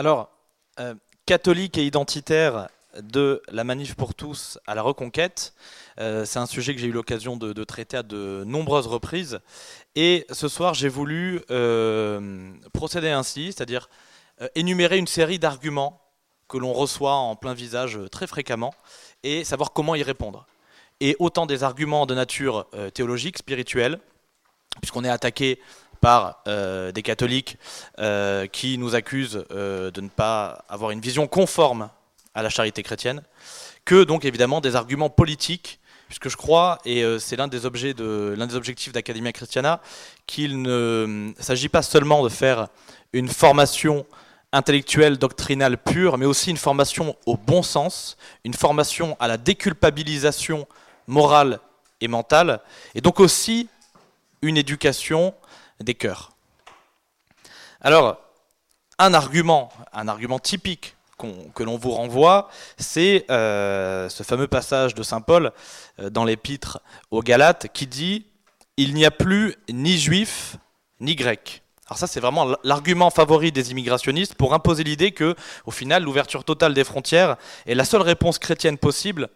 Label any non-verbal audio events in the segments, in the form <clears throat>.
Alors, euh, catholique et identitaire de la manif pour tous à la reconquête, euh, c'est un sujet que j'ai eu l'occasion de, traiter à de nombreuses reprises. Et ce soir, j'ai voulu euh, procéder ainsi, c'est-à-dire énumérer une série d'arguments que l'on reçoit en plein visage très fréquemment et savoir comment y répondre. Et autant des arguments de nature théologique, spirituelle, puisqu'on est attaqué par euh, des catholiques euh, qui nous accusent euh, de ne pas avoir une vision conforme à la charité chrétienne, que donc évidemment des arguments politiques, puisque je crois, et c'est l'un des, objets de, l'un des objectifs d'Academia Christiana, qu'il ne s'agit pas seulement de faire une formation intellectuelle, doctrinale pure, mais aussi une formation au bon sens, une formation à la déculpabilisation morale et mentale, et donc aussi une éducation des cœurs. Alors, un argument, un argument typique que l'on vous renvoie, c'est euh, ce fameux passage de Saint Paul euh, dans l'épître aux Galates qui dit Il n'y a plus ni juif ni grec. Alors ça, c'est vraiment l'argument favori des immigrationnistes pour imposer l'idée que, au final, l'ouverture totale des frontières est la seule réponse chrétienne possible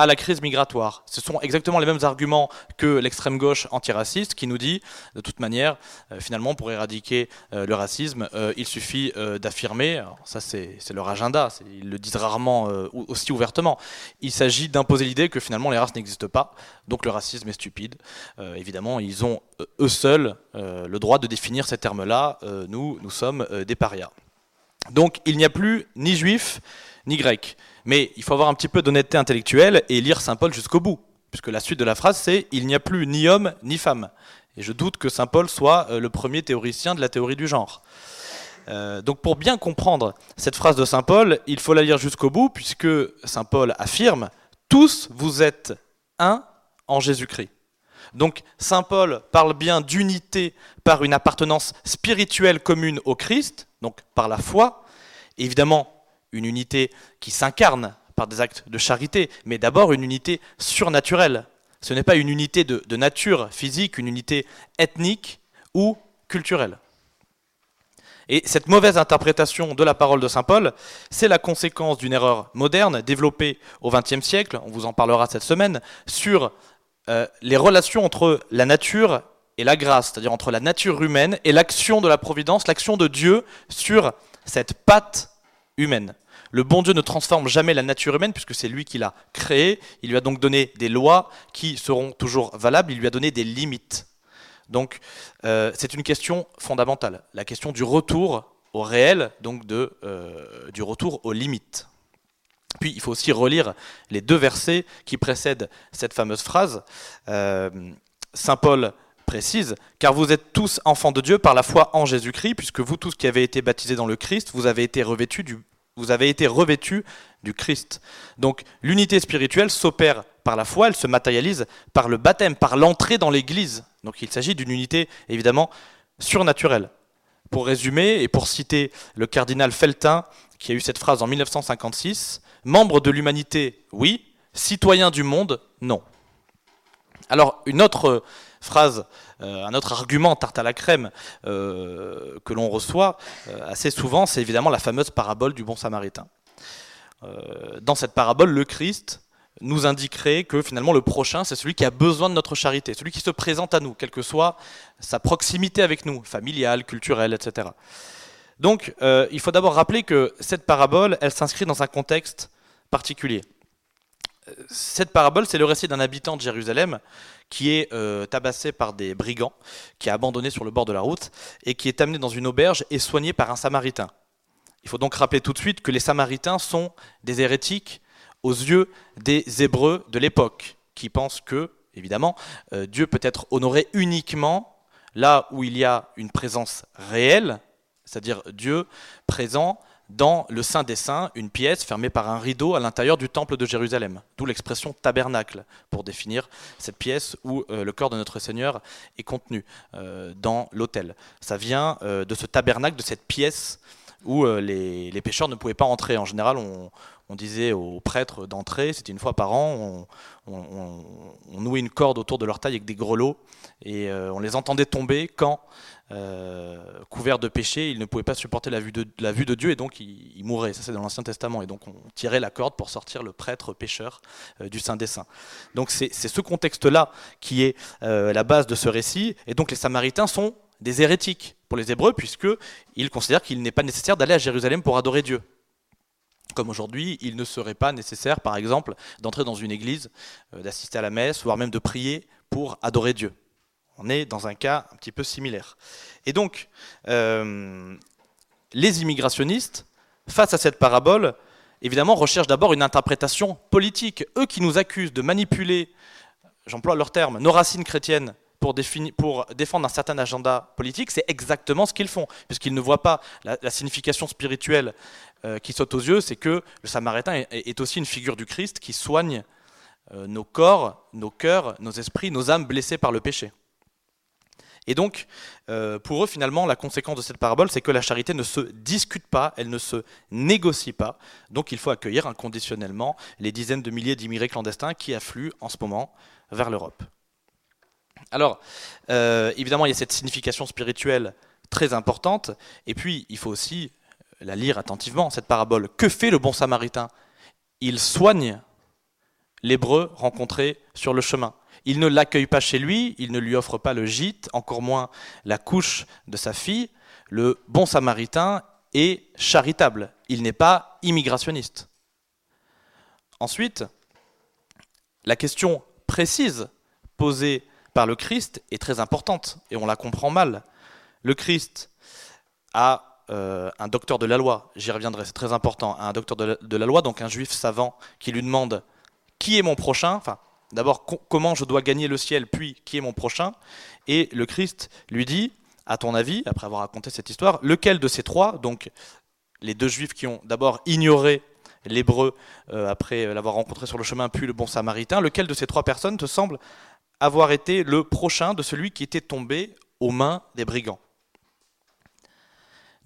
à la crise migratoire. Ce sont exactement les mêmes arguments que l'extrême gauche antiraciste qui nous dit, de toute manière, euh, finalement, pour éradiquer euh, le racisme, euh, il suffit d'affirmer, ça c'est leur agenda, ils le disent rarement aussi ouvertement, il s'agit d'imposer l'idée que finalement les races n'existent pas, donc le racisme est stupide. évidemment, ils ont eux seuls le droit de définir ces termes-là, nous, nous sommes des parias. Donc il n'y a plus ni juifs ni grecs. Mais il faut avoir un petit peu d'honnêteté intellectuelle et lire Saint Paul jusqu'au bout, puisque la suite de la phrase c'est Il n'y a plus ni homme ni femme. Et je doute que Saint Paul soit euh, le premier théoricien de la théorie du genre. Euh, donc pour bien comprendre cette phrase de Saint Paul, il faut la lire jusqu'au bout, puisque Saint Paul affirme Tous vous êtes un en Jésus-Christ. Donc Saint Paul parle bien d'unité par une appartenance spirituelle commune au Christ, donc par la foi. Évidemment, une unité qui s'incarne par des actes de charité, mais d'abord une unité surnaturelle. Ce n'est pas une unité de, nature physique, une unité ethnique ou culturelle. Et cette mauvaise interprétation de la parole de Saint Paul, c'est la conséquence d'une erreur moderne développée au XXe siècle, on vous en parlera cette semaine, sur euh, les relations entre la nature et la grâce, c'est-à-dire entre la nature humaine et l'action de la providence, l'action de Dieu sur cette patte humaine. Le bon Dieu ne transforme jamais la nature humaine puisque c'est lui qui l'a créée. Il lui a donc donné des lois qui seront toujours valables. Il lui a donné des limites. Donc euh, c'est une question fondamentale, la question du retour au réel, donc euh, du retour aux limites. Puis il faut aussi relire les deux versets qui précèdent cette fameuse phrase. Euh, Saint Paul précise, car vous êtes tous enfants de Dieu par la foi en Jésus-Christ, puisque vous tous qui avez été baptisés dans le Christ, vous avez été revêtus du vous avez été revêtus du Christ. Donc l'unité spirituelle s'opère par la foi, elle se matérialise par le baptême, par l'entrée dans l'Église. Donc il s'agit d'une unité évidemment surnaturelle. Pour résumer et pour citer le cardinal Feltin, qui a eu cette phrase en 1956, membre de l'humanité, oui, citoyen du monde, non. Alors une autre phrase, euh, un autre argument tarte à la crème euh, que l'on reçoit euh, assez souvent, c'est évidemment la fameuse parabole du bon samaritain. dans cette parabole, le Christ nous indiquerait que finalement le prochain, c'est celui qui a besoin de notre charité, celui qui se présente à nous, quelle que soit sa proximité avec nous, familiale, culturelle, etc. Donc il faut d'abord rappeler que cette parabole, elle s'inscrit dans un contexte particulier. Cette parabole, c'est le récit d'un habitant de Jérusalem qui est euh, tabassé par des brigands, qui est abandonné sur le bord de la route, et qui est amené dans une auberge et soigné par un samaritain. Il faut donc rappeler tout de suite que les samaritains sont des hérétiques aux yeux des Hébreux de l'époque, qui pensent que, évidemment, euh, Dieu peut être honoré uniquement là où il y a une présence réelle, c'est-à-dire Dieu présent dans le Saint des Saints, une pièce fermée par un rideau à l'intérieur du temple de Jérusalem, d'où l'expression tabernacle pour définir cette pièce où euh, le corps de notre Seigneur est contenu euh, dans l'autel. Ça vient euh, de ce tabernacle, de cette pièce où les, pécheurs ne pouvaient pas entrer. En général, on, disait aux prêtres d'entrer, c'était une fois par an, on, nouait une corde autour de leur taille avec des grelots et on les entendait tomber quand euh, couvert de péché, il ne pouvait pas supporter la vue de, Dieu et donc il, mourait. Ça c'est dans l'Ancien Testament. Et donc on tirait la corde pour sortir le prêtre pécheur euh, du Saint des Saints. Donc c'est ce contexte-là qui est euh, la base de ce récit. Et donc les Samaritains sont des hérétiques pour les Hébreux puisqu'ils considèrent qu'il n'est pas nécessaire d'aller à Jérusalem pour adorer Dieu. Comme aujourd'hui, il ne serait pas nécessaire, par exemple, d'entrer dans une église, d'assister à la messe, voire même de prier pour adorer Dieu. On est dans un cas un petit peu similaire. Et donc, euh, les immigrationnistes, face à cette parabole, évidemment, recherchent d'abord une interprétation politique. Eux qui nous accusent de manipuler, j'emploie leur terme, nos racines chrétiennes pour, défendre un certain agenda politique, c'est exactement ce qu'ils font, puisqu'ils ne voient pas la, signification spirituelle euh, qui saute aux yeux, c'est que le Samaritain est, aussi une figure du Christ qui soigne euh, nos corps, nos cœurs, nos esprits, nos âmes blessées par le péché. Et donc, euh, pour eux, finalement, la conséquence de cette parabole, c'est que la charité ne se discute pas, elle ne se négocie pas. Donc, il faut accueillir inconditionnellement les dizaines de milliers d'immigrés clandestins qui affluent en ce moment vers l'Europe. Alors, euh, évidemment, il y a cette signification spirituelle très importante, et puis il faut aussi la lire attentivement, cette parabole. Que fait le bon samaritain? Il soigne l'hébreu rencontré sur le chemin. Il ne l'accueille pas chez lui, il ne lui offre pas le gîte, encore moins la couche de sa fille. Le bon samaritain est charitable, il n'est pas immigrationniste. Ensuite, la question précise posée par le Christ est très importante et on la comprend mal. Le Christ a euh, un docteur de la loi, j'y reviendrai, c'est très important, un docteur de la, loi, donc un juif savant qui lui demande qui est mon prochain, D'abord, comment je dois gagner le ciel, puis qui est mon prochain? Et le Christ lui dit, à ton avis, après avoir raconté cette histoire, lequel de ces trois, donc les deux juifs qui ont d'abord ignoré l'hébreu euh, après l'avoir rencontré sur le chemin, puis le bon samaritain, lequel de ces trois personnes te semble avoir été le prochain de celui qui était tombé aux mains des brigands?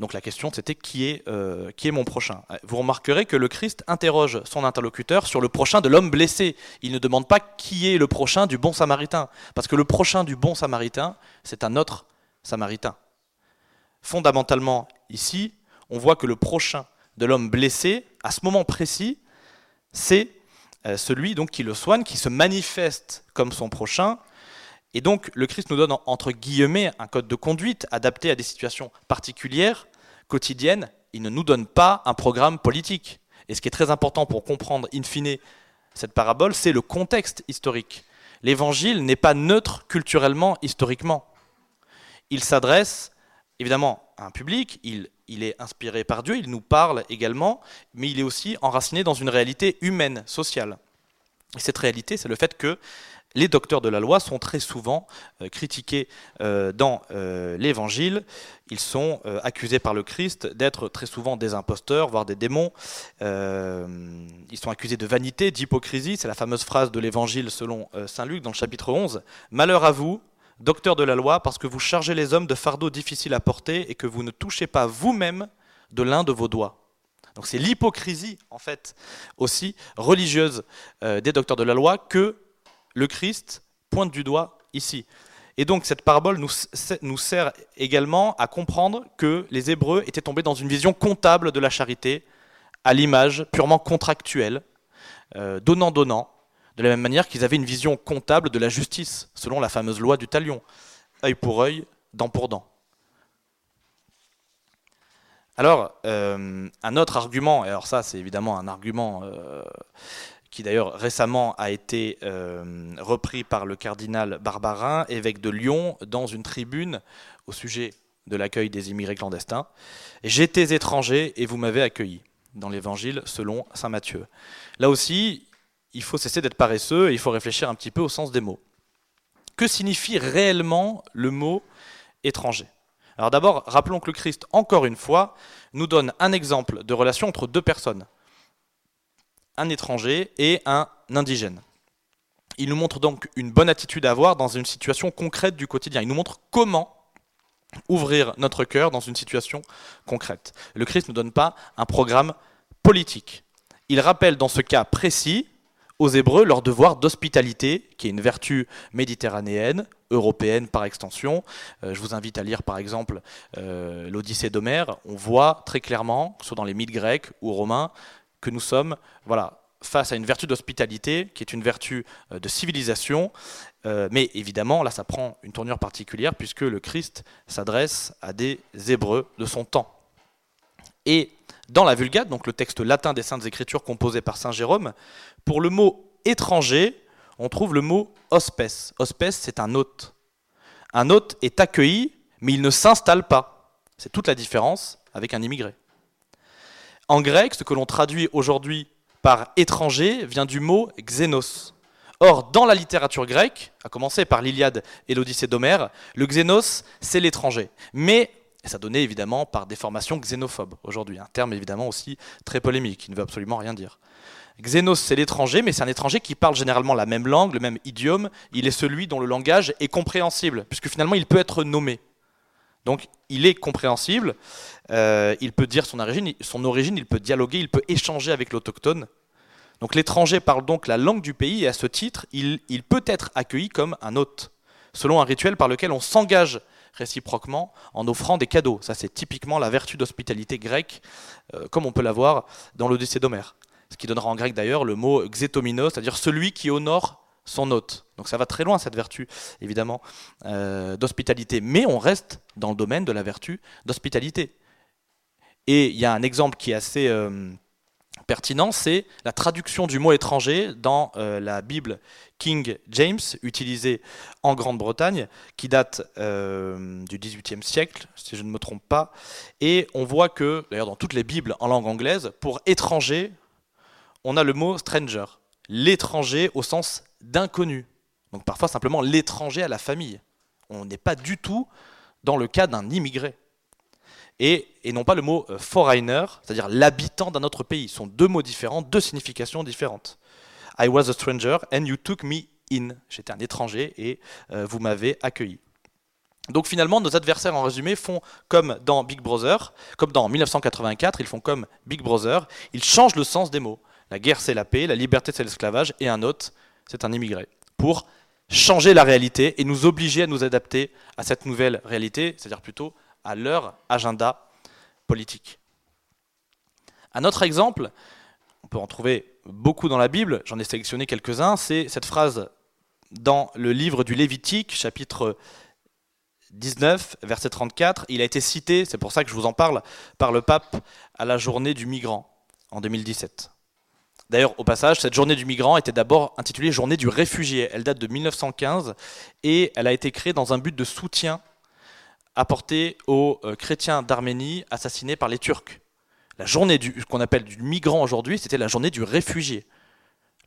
Donc la question c'était qui est, euh, mon prochain? Vous remarquerez que le Christ interroge son interlocuteur sur le prochain de l'homme blessé. Il ne demande pas qui est le prochain du bon samaritain, parce que le prochain du bon samaritain, c'est un autre samaritain. Fondamentalement, ici, on voit que le prochain de l'homme blessé, à ce moment précis, c'est euh, celui donc qui le soigne, qui se manifeste comme son prochain. Et donc le Christ nous donne entre guillemets un code de conduite adapté à des situations particulières, quotidiennes. Il ne nous donne pas un programme politique. Et ce qui est très important pour comprendre in fine cette parabole, c'est le contexte historique. L'évangile n'est pas neutre culturellement, historiquement. Il s'adresse évidemment à un public, il, il, est inspiré par Dieu, il nous parle également, mais il est aussi enraciné dans une réalité humaine, sociale. Et cette réalité, c'est le fait que les docteurs de la loi sont très souvent euh, critiqués euh, dans euh, l'Évangile. Ils sont accusés par le Christ d'être très souvent des imposteurs, voire des démons. ils sont accusés de vanité, d'hypocrisie. C'est la fameuse phrase de l'Évangile selon Saint Luc dans le chapitre 11. Malheur à vous, docteurs de la loi, parce que vous chargez les hommes de fardeaux difficiles à porter et que vous ne touchez pas vous-même de l'un de vos doigts. Donc c'est l'hypocrisie, en fait, aussi religieuse des docteurs de la loi que le Christ pointe du doigt ici. Et donc cette parabole nous, sert également à comprendre que les Hébreux étaient tombés dans une vision comptable de la charité, à l'image purement contractuelle, euh, donnant-donnant, de la même manière qu'ils avaient une vision comptable de la justice, selon la fameuse loi du talion, œil pour œil, dent pour dent. Alors, euh, un autre argument, et alors ça c'est évidemment un argument euh, qui d'ailleurs récemment a été euh, repris par le cardinal Barbarin, évêque de Lyon, dans une tribune au sujet de l'accueil des immigrés clandestins. J'étais étranger et vous m'avez accueilli, dans l'évangile selon Saint Matthieu. Là aussi, il faut cesser d'être paresseux et il faut réfléchir un petit peu au sens des mots. Que signifie réellement le mot étranger? Alors d'abord, rappelons que le Christ, encore une fois, nous donne un exemple de relation entre deux personnes un étranger et un indigène. Il nous montre donc une bonne attitude à avoir dans une situation concrète du quotidien. Il nous montre comment ouvrir notre cœur dans une situation concrète. Le Christ ne donne pas un programme politique. Il rappelle dans ce cas précis, aux Hébreux leur devoir d'hospitalité, qui est une vertu méditerranéenne, européenne par extension. Euh, je vous invite à lire par exemple euh, l'Odyssée d'Homère. On voit très clairement, soit dans les mythes grecs ou romains, que nous sommes voilà, face à une vertu d'hospitalité, qui est une vertu euh, de civilisation. mais évidemment, là, ça prend une tournure particulière, puisque le Christ s'adresse à des Hébreux de son temps. Et dans la Vulgate, donc le texte latin des Saintes Écritures composé par Saint Jérôme, pour le mot étranger, on trouve le mot hospes. Hospes, c'est un hôte. Un hôte est accueilli, mais il ne s'installe pas. C'est toute la différence avec un immigré. En grec, ce que l'on traduit aujourd'hui par étranger vient du mot xénos. Or, dans la littérature grecque, à commencer par l'Iliade et l'Odyssée d'Homère, le xénos, c'est l'étranger. Mais ça donnait évidemment par déformation xénophobe aujourd'hui, un terme évidemment aussi très polémique, qui ne veut absolument rien dire. Xénos, c'est l'étranger, mais c'est un étranger qui parle généralement la même langue, le même idiome. Il est celui dont le langage est compréhensible, puisque finalement il peut être nommé. Donc il est compréhensible, euh, il peut dire son origine, son origine, il peut dialoguer, il peut échanger avec l'autochtone. Donc l'étranger parle donc la langue du pays et à ce titre, il peut être accueilli comme un hôte, selon un rituel par lequel on s'engage réciproquement en offrant des cadeaux. Ça, c'est typiquement la vertu d'hospitalité grecque, euh, comme on peut la voir dans l'Odyssée d'Homère. Ce qui donnera en grec d'ailleurs le mot xétominos, c'est-à-dire celui qui honore son hôte. Donc ça va très loin cette vertu, évidemment, euh, d'hospitalité. Mais on reste dans le domaine de la vertu d'hospitalité. Et il y a un exemple qui est assez euh, pertinent, c'est la traduction du mot étranger dans euh, la Bible King James, utilisée en Grande-Bretagne, qui date du XVIIIe siècle, si je ne me trompe pas. Et on voit que, d'ailleurs dans toutes les Bibles en langue anglaise, pour étranger, on a le mot stranger, l'étranger au sens d'inconnu. Donc parfois simplement l'étranger à la famille. On n'est pas du tout dans le cas d'un immigré et, non pas le mot euh, foreigner, c'est-à-dire l'habitant d'un autre pays. Ce sont deux mots différents, deux significations différentes. I was a stranger and you took me in. J'étais un étranger et euh, vous m'avez accueilli. Donc finalement, nos adversaires en résumé font comme dans Big Brother, comme dans 1984, ils font comme Big Brother, ils changent le sens des mots. La guerre c'est la paix, la liberté c'est l'esclavage, et un autre c'est un immigré. Pour changer la réalité et nous obliger à nous adapter à cette nouvelle réalité, c'est-à-dire plutôt à leur agenda politique. Un autre exemple, on peut en trouver beaucoup dans la Bible, j'en ai sélectionné quelques-uns, c'est cette phrase dans le livre du Lévitique, chapitre 19, verset 34. Il a été cité, c'est pour ça que je vous en parle, par le pape à la journée du migrant en 2017. D'ailleurs, au passage, cette journée du migrant était d'abord intitulée Journée du réfugié. Elle date de 1915 et elle a été créée dans un but de soutien apporté aux euh, chrétiens d'Arménie assassinés par les Turcs. La journée du, qu'on appelle du migrant aujourd'hui, c'était la journée du réfugié.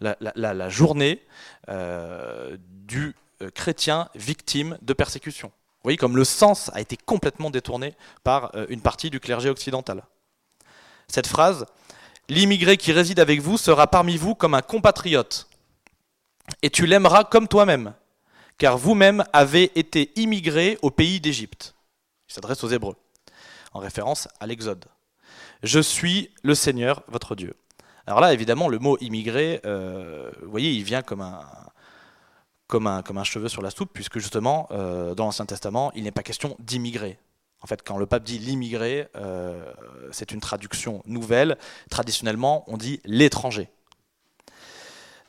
La, journée euh, du euh, chrétien victime de persécution. Vous voyez comme le sens a été complètement détourné par une partie du clergé occidental. Cette phrase, l'immigré qui réside avec vous sera parmi vous comme un compatriote, et tu l'aimeras comme toi-même, car vous-même avez été immigré au pays d'Égypte. Il s'adresse aux Hébreux, en référence à l'Exode. Je suis le Seigneur, votre Dieu. Alors là, évidemment, le mot immigré, euh, vous voyez, il vient comme un, comme, un, cheveu sur la soupe, puisque justement, euh, dans l'Ancien Testament, il n'est pas question d'immigrer. En fait, quand le pape dit l'immigré, euh, c'est une traduction nouvelle. Traditionnellement, on dit l'étranger.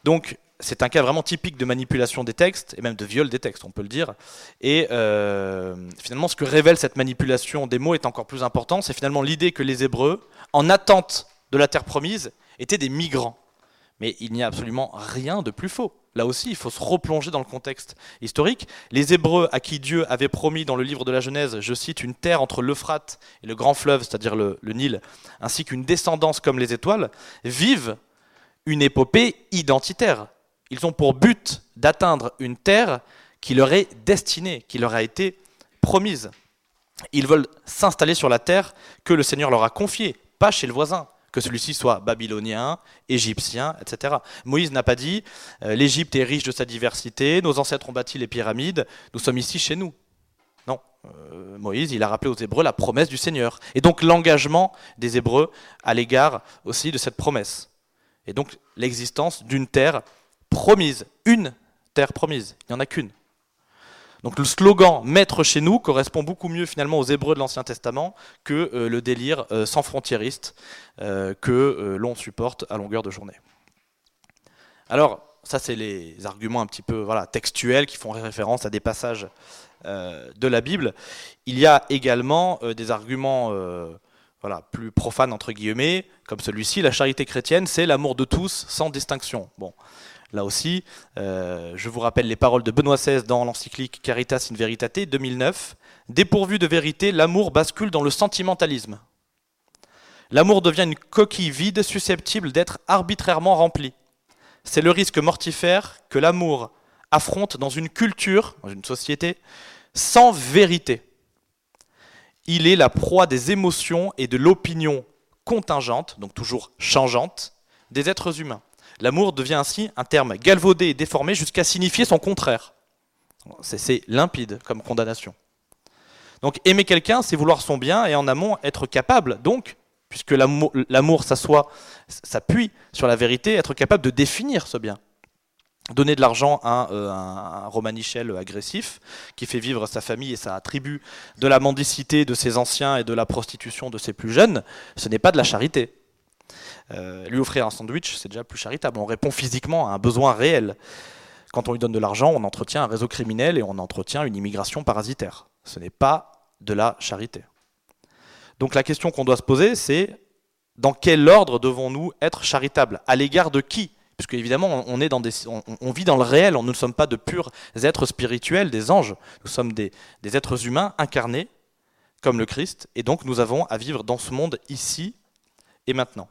Donc, c'est un cas vraiment typique de manipulation des textes, et même de viol des textes, on peut le dire. Et euh, finalement, ce que révèle cette manipulation des mots est encore plus important, c'est finalement l'idée que les Hébreux, en attente de la terre promise, étaient des migrants. Mais il n'y a absolument rien de plus faux. Là aussi, il faut se replonger dans le contexte historique. Les Hébreux à qui Dieu avait promis dans le livre de la Genèse, je cite, une terre entre l'Euphrate et le grand fleuve, c'est-à-dire le, Nil, ainsi qu'une descendance comme les étoiles, vivent une épopée identitaire ils ont pour but d'atteindre une terre qui leur est destinée, qui leur a été promise. Ils veulent s'installer sur la terre que le Seigneur leur a confiée, pas chez le voisin, que celui-ci soit babylonien, égyptien, etc. Moïse n'a pas dit euh, l'Égypte est riche de sa diversité, nos ancêtres ont bâti les pyramides, nous sommes ici chez nous. Non, euh, Moïse, il a rappelé aux Hébreux la promesse du Seigneur, et donc l'engagement des Hébreux à l'égard aussi de cette promesse. Et donc l'existence d'une terre promise, une terre promise, il n'y en a qu'une. Donc le slogan Maître chez nous correspond beaucoup mieux finalement aux Hébreux de l'Ancien Testament que euh, le délire euh, sans frontiériste euh, que l'on supporte à longueur de journée. Alors, ça c'est les arguments un petit peu voilà, textuels qui font référence à des passages de la Bible. Il y a également des arguments voilà, plus profanes entre guillemets, comme celui-ci, la charité chrétienne, c'est l'amour de tous sans distinction. Bon, Là aussi, euh, je vous rappelle les paroles de Benoît XVI dans l'encyclique Caritas in Veritate 2009. Dépourvu de vérité, l'amour bascule dans le sentimentalisme. L'amour devient une coquille vide susceptible d'être arbitrairement remplie. C'est le risque mortifère que l'amour affronte dans une culture, dans une société, sans vérité. Il est la proie des émotions et de l'opinion contingente, donc toujours changeante, des êtres humains. L'amour devient ainsi un terme galvaudé et déformé jusqu'à signifier son contraire. C'est limpide comme condamnation. Donc aimer quelqu'un, c'est vouloir son bien et en amont être capable, donc, puisque l'amour s'appuie sur la vérité, être capable de définir ce bien. Donner de l'argent à euh, un, Romanichel agressif qui fait vivre sa famille et sa tribu de la mendicité de ses anciens et de la prostitution de ses plus jeunes, ce n'est pas de la charité. Euh, lui offrir un sandwich, c'est déjà plus charitable. On répond physiquement à un besoin réel. Quand on lui donne de l'argent, on entretient un réseau criminel et on entretient une immigration parasitaire. Ce n'est pas de la charité. Donc la question qu'on doit se poser, c'est dans quel ordre devons-nous être charitables? À l'égard de qui? Puisque évidemment, on, vit dans le réel, nous ne sommes pas de purs êtres spirituels, des anges, nous sommes des êtres humains incarnés comme le Christ, et donc nous avons à vivre dans ce monde ici et maintenant.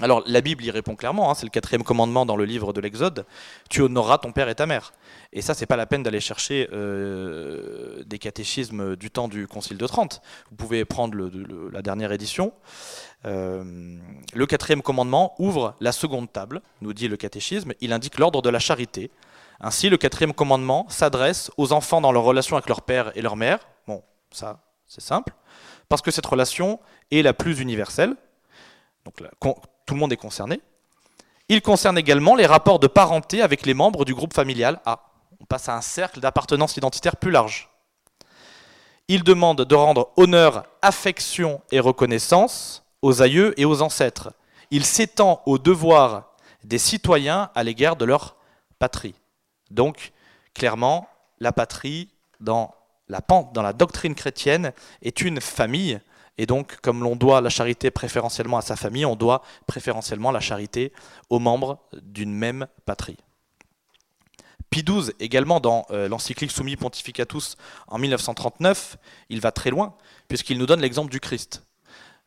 Alors la Bible y répond clairement, hein, c'est le quatrième commandement dans le livre de l'Exode, tu honoreras ton père et ta mère. Et ça, c'est pas la peine d'aller chercher euh, des catéchismes du temps du Concile de Trente. Vous pouvez prendre la dernière édition. Euh, le quatrième commandement ouvre la seconde table, nous dit le catéchisme, il indique l'ordre de la charité. Ainsi, le quatrième commandement s'adresse aux enfants dans leur relation avec leur père et leur mère. Bon, ça, c'est simple, parce que cette relation est la plus universelle. Donc, tout le monde est concerné. Il concerne également les rapports de parenté avec les membres du groupe familial. Ah, on passe à un cercle d'appartenance identitaire plus large. Il demande de rendre honneur, affection et reconnaissance aux aïeux et aux ancêtres. Il s'étend aux devoirs des citoyens à l'égard de leur patrie. Donc, clairement, la patrie, dans la, dans la doctrine chrétienne, est une famille et donc, comme l'on doit la charité préférentiellement à sa famille, on doit préférentiellement la charité aux membres d'une même patrie. Pie XII, également dans euh, l'encyclique Summi Pontificatus en 1939, il va très loin, puisqu'il nous donne l'exemple du Christ.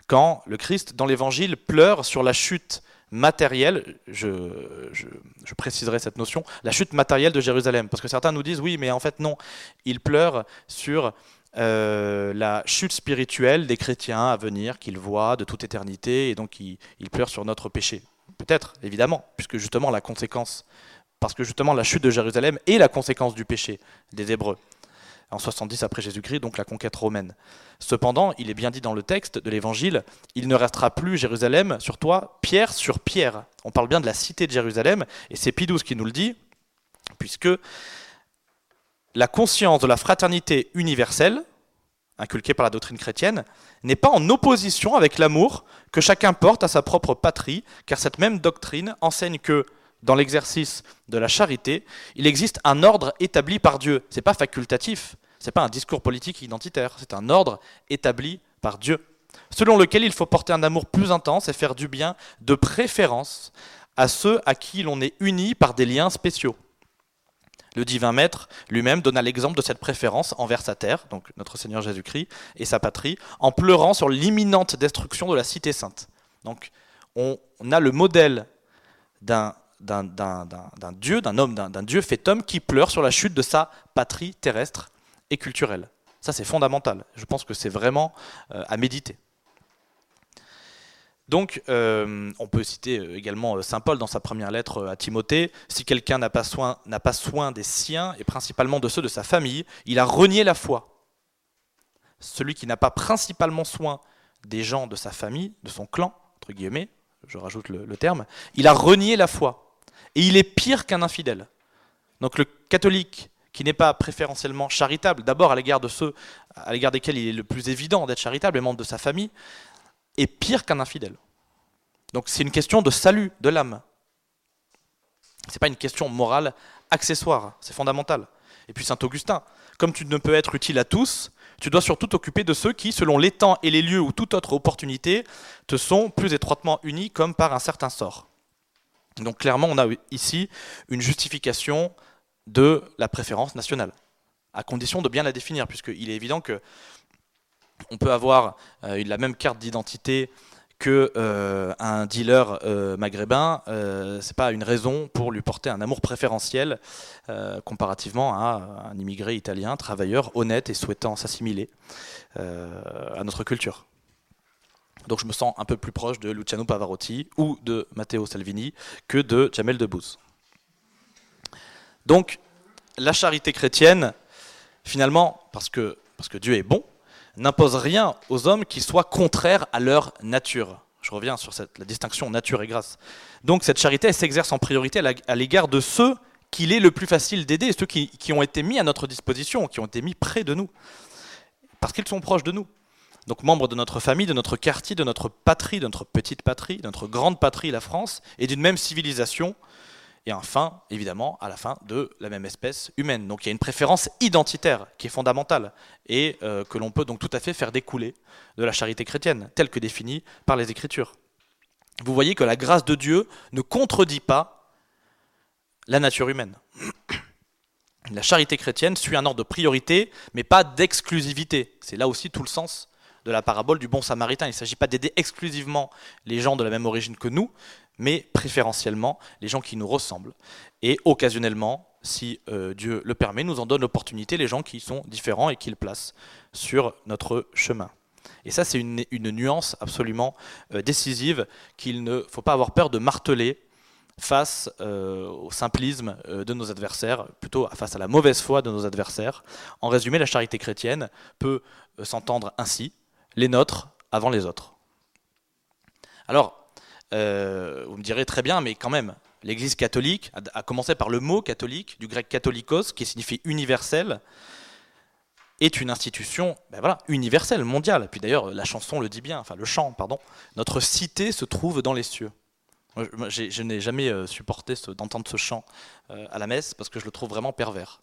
Quand le Christ, dans l'Évangile, pleure sur la chute matérielle, je, préciserai cette notion, la chute matérielle de Jérusalem. Parce que certains nous disent, oui, mais en fait non, il pleure sur euh, la chute spirituelle des chrétiens à venir qu'ils voient de toute éternité et donc ils, pleurent sur notre péché. Peut-être, évidemment, puisque justement la conséquence, parce que justement la chute de Jérusalem est la conséquence du péché des Hébreux en 70 après Jésus-Christ, donc la conquête romaine. Cependant, il est bien dit dans le texte de l'Évangile, il ne restera plus Jérusalem sur toi, pierre sur pierre. On parle bien de la cité de Jérusalem, et c'est Pidouze qui nous le dit, puisque la conscience de la fraternité universelle, inculquée par la doctrine chrétienne, n'est pas en opposition avec l'amour que chacun porte à sa propre patrie, car cette même doctrine enseigne que, dans l'exercice de la charité, il existe un ordre établi par Dieu. Ce n'est pas facultatif, ce n'est pas un discours politique identitaire, c'est un ordre établi par Dieu, selon lequel il faut porter un amour plus intense et faire du bien de préférence à ceux à qui l'on est uni par des liens spéciaux. Le divin maître lui-même donna l'exemple de cette préférence envers sa terre, donc notre Seigneur Jésus-Christ, et sa patrie, en pleurant sur l'imminente destruction de la cité sainte. Donc on, a le modèle d'un Dieu, d'un homme, d'un Dieu fait homme qui pleure sur la chute de sa patrie terrestre et culturelle. Ça c'est fondamental. Je pense que c'est vraiment euh, à méditer. Donc, euh, on peut citer euh, également euh, Saint Paul dans sa première lettre à Timothée. Si quelqu'un n'a pas, soin, des siens, et principalement de ceux de sa famille, il a renié la foi. Celui qui n'a pas principalement soin des gens de sa famille, de son clan, entre guillemets, je rajoute le, le terme, il a renié la foi. Et il est pire qu'un infidèle. Donc le catholique qui n'est pas préférentiellement charitable, d'abord à l'égard de ceux à l'égard desquels il est le plus évident d'être charitable, les membres de sa famille, est pire qu'un infidèle. Donc c'est une question de salut de l'âme. C'est pas une question morale accessoire, c'est fondamental. Et puis saint Augustin, comme tu ne peux être utile à tous, tu dois surtout t'occuper de ceux qui, selon les temps et les lieux ou toute autre opportunité, te sont plus étroitement unis comme par un certain sort. Donc clairement, on a ici une justification de la préférence nationale, à condition de bien la définir, puisqu'il est évident que on peut avoir euh, la même carte d'identité que euh, un dealer euh, maghrébin, c'est pas une raison pour lui porter un amour préférentiel comparativement à un immigré italien, travailleur, honnête et souhaitant s'assimiler à notre culture. Donc je me sens un peu plus proche de Luciano Pavarotti ou de Matteo Salvini que de Jamel Debbouze. Donc, la charité chrétienne, finalement, parce que Dieu est bon, n'impose rien aux hommes qui soit contraire à leur nature. Je reviens sur la distinction nature et grâce. Donc cette charité, s'exerce en priorité à l'égard de ceux qu'il est le plus facile d'aider, ceux qui, qui, ont été mis à notre disposition, qui ont été mis près de nous, parce qu'ils sont proches de nous. Donc membres de notre famille, de notre quartier, de notre patrie, de notre petite patrie, de notre grande patrie, la France, et d'une même civilisation, et enfin, évidemment, à la fin, de la même espèce humaine. Donc il y a une préférence identitaire qui est fondamentale et euh, que l'on peut donc tout à fait faire découler de la charité chrétienne, telle que définie par les Écritures. Vous voyez que la grâce de Dieu ne contredit pas la nature humaine. <clears throat> La charité chrétienne suit un ordre de priorité, mais pas d'exclusivité. C'est là aussi tout le sens de la parabole du bon samaritain. Il ne s'agit pas d'aider exclusivement les gens de la même origine que nous, mais préférentiellement les gens qui nous ressemblent. Et occasionnellement, si euh, Dieu le permet, nous en donne l'opportunité les gens qui sont différents et qu'il place sur notre chemin. Et ça, c'est une, nuance absolument euh, décisive qu'il ne faut pas avoir peur de marteler face euh, au simplisme de nos adversaires, plutôt face à la mauvaise foi de nos adversaires. En résumé, la charité chrétienne peut s'entendre ainsi, les nôtres avant les autres. Alors, euh, vous me direz très bien, mais quand même, l'Église catholique, a commencé par le mot catholique, du grec catholikos, qui signifie universel, est une institution ben voilà, universelle, mondiale. Puis d'ailleurs, la chanson le dit bien, enfin le chant, pardon. Notre cité se trouve dans les cieux. Je n'ai jamais euh, supporté d'entendre ce chant euh, à la messe parce que je le trouve vraiment pervers.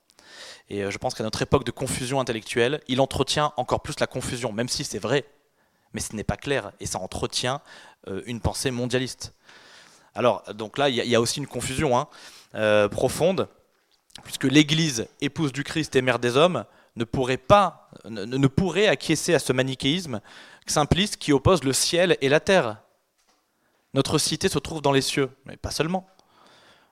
Et je pense qu'à notre époque de confusion intellectuelle, il entretient encore plus la confusion, même si c'est vrai, mais ce n'est pas clair et ça entretient euh, une pensée mondialiste. Alors, donc là, il y, a aussi une confusion hein, euh, profonde, puisque l'Église, épouse du Christ et mère des hommes, ne pourrait pas, ne, pourrait acquiescer à ce manichéisme simpliste qui oppose le ciel et la terre. Notre cité se trouve dans les cieux, mais pas seulement.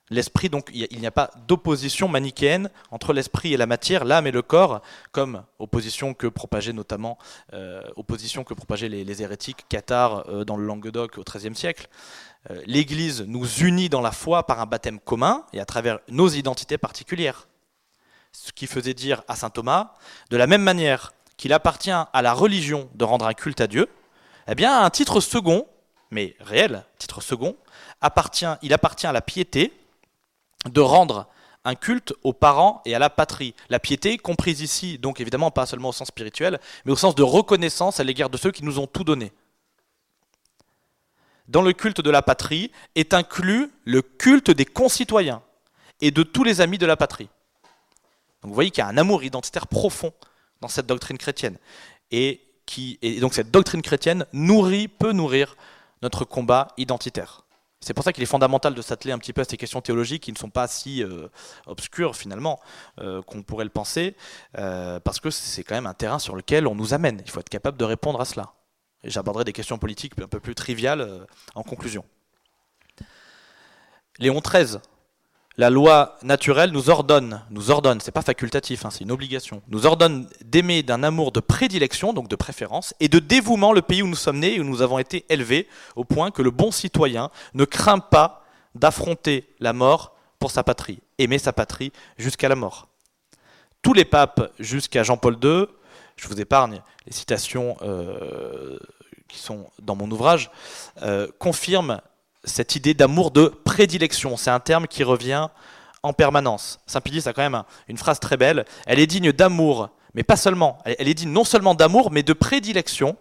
L'esprit, donc, il n'y a pas d'opposition manichéenne entre l'esprit et la matière, l'âme et le corps, comme opposition que propageaient notamment euh, opposition que propageaient les, hérétiques cathares euh, dans le Languedoc au XIIIe siècle. Euh, L'Église nous unit dans la foi par un baptême commun et à travers nos identités particulières. Ce qui faisait dire à saint Thomas, de la même manière qu'il appartient à la religion de rendre un culte à Dieu, eh bien, un titre second, mais réel, titre second, appartient, il appartient à la piété de rendre un culte aux parents et à la patrie. La piété, comprise ici, donc évidemment pas seulement au sens spirituel, mais au sens de reconnaissance à l'égard de ceux qui nous ont tout donné. Dans le culte de la patrie est inclus le culte des concitoyens et de tous les amis de la patrie. Donc vous voyez qu'il y a un amour identitaire profond dans cette doctrine chrétienne. Et, qui, et donc cette doctrine chrétienne nourrit, peut nourrir notre combat identitaire. C'est pour ça qu'il est fondamental de s'atteler un petit peu à ces questions théologiques qui ne sont pas si euh, obscures finalement euh, qu'on pourrait le penser, euh, parce que c'est quand même un terrain sur lequel on nous amène. Il faut être capable de répondre à cela. Et j'aborderai des questions politiques un peu plus triviales en conclusion. Léon XIII la loi naturelle nous ordonne, nous ordonne, c'est pas facultatif, hein, c'est une obligation, nous ordonne d'aimer d'un amour de prédilection, donc de préférence, et de dévouement le pays où nous sommes nés et où nous avons été élevés, au point que le bon citoyen ne craint pas d'affronter la mort pour sa patrie, aimer sa patrie jusqu'à la mort. Tous les papes jusqu'à Jean-Paul II, je vous épargne les citations euh, qui sont dans mon ouvrage, euh, confirment cette idée d'amour de prédilection. C'est un terme qui revient en permanence. Saint-Pédis a quand même une phrase très belle. Elle est digne d'amour, mais pas seulement. Elle est digne non seulement d'amour, mais de prédilection.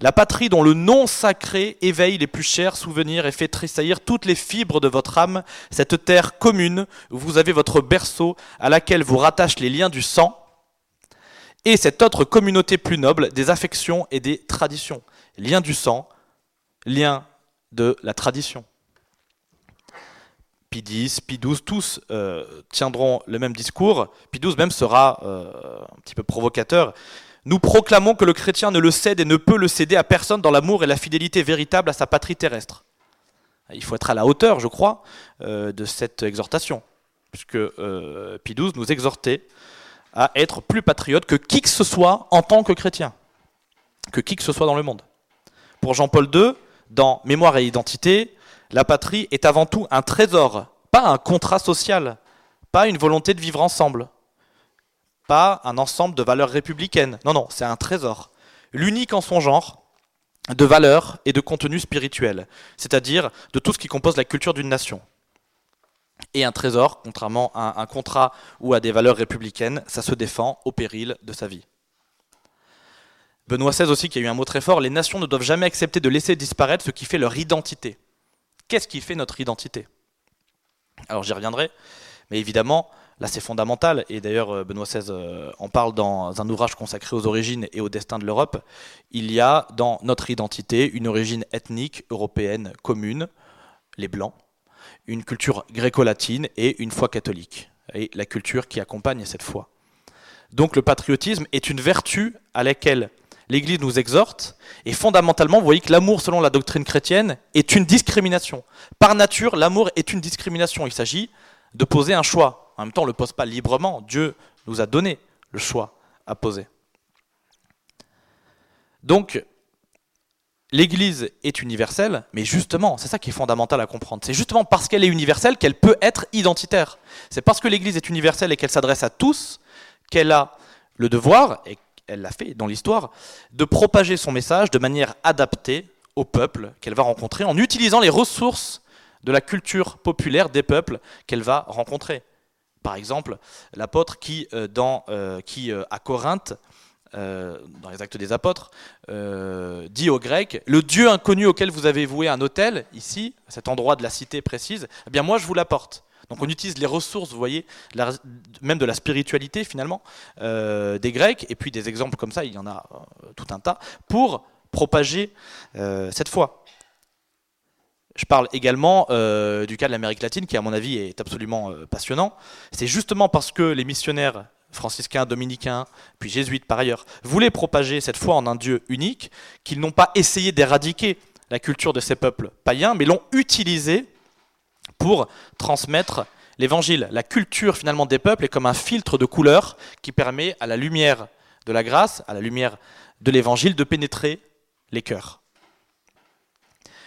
La patrie dont le nom sacré éveille les plus chers souvenirs et fait tressaillir toutes les fibres de votre âme, cette terre commune où vous avez votre berceau à laquelle vous rattachent les liens du sang, et cette autre communauté plus noble des affections et des traditions. Lien du sang, lien de la tradition. Pie X, Pie XII, tous euh, tiendront le même discours. Pie XII même sera euh, un petit peu provocateur. Nous proclamons que le chrétien ne le cède et ne peut le céder à personne dans l'amour et la fidélité véritable à sa patrie terrestre. Il faut être à la hauteur, je crois, euh, de cette exhortation, puisque Pie XII nous exhortait à être plus patriote que qui que ce soit en tant que chrétien, que qui que ce soit dans le monde. Pour Jean-Paul II, dans Mémoire et Identité, la patrie est avant tout un trésor, pas un contrat social, pas une volonté de vivre ensemble, pas un ensemble de valeurs républicaines. Non, non, c'est un trésor, l'unique en son genre, de valeurs et de contenu spirituel, c'est-à-dire de tout ce qui compose la culture d'une nation. Et un trésor, contrairement à un contrat ou à des valeurs républicaines, ça se défend au péril de sa vie. Benoît XVI aussi, qui a eu un mot très fort, les nations ne doivent jamais accepter de laisser disparaître ce qui fait leur identité. Qu'est-ce qui fait notre identité? Alors j'y reviendrai, mais évidemment, là c'est fondamental, et d'ailleurs euh, Benoît XVI euh, en parle dans un ouvrage consacré aux origines et au destin de l'Europe, il y a dans notre identité une origine ethnique européenne commune, les Blancs, une culture gréco-latine et une foi catholique, et la culture qui accompagne cette foi. Donc le patriotisme est une vertu à laquelle l'Église nous exhorte, et fondamentalement, vous voyez que l'amour, selon la doctrine chrétienne, est une discrimination. Par nature, l'amour est une discrimination. Il s'agit de poser un choix. En même temps, on ne le pose pas librement. Dieu nous a donné le choix à poser. Donc, l'Église est universelle, mais justement, c'est ça qui est fondamental à comprendre. C'est justement parce qu'elle est universelle qu'elle peut être identitaire. C'est parce que l'Église est universelle et qu'elle s'adresse à tous qu'elle a le devoir, et elle l'a fait dans l'histoire, de propager son message de manière adaptée au peuple qu'elle va rencontrer en utilisant les ressources de la culture populaire des peuples qu'elle va rencontrer. Par exemple, l'apôtre qui, euh, euh, euh, à Corinthe, dans les actes des apôtres, dit aux Grecs, le Dieu inconnu auquel vous avez voué un hôtel, ici, cet endroit de la cité précise, eh bien moi je vous l'apporte. Donc on utilise les ressources, vous voyez, même de la spiritualité finalement, euh, des Grecs, et puis des exemples comme ça, il y en a euh, tout un tas, pour propager euh, cette foi. Je parle également du cas de l'Amérique latine, qui à mon avis est absolument passionnant. C'est justement parce que les missionnaires franciscains, dominicains, puis jésuites par ailleurs, voulaient propager cette foi en un Dieu unique, qu'ils n'ont pas essayé d'éradiquer la culture de ces peuples païens, mais l'ont utilisée pour transmettre l'évangile. La culture finalement des peuples est comme un filtre de couleur qui permet à la lumière de la grâce, à la lumière de l'évangile, de pénétrer les cœurs.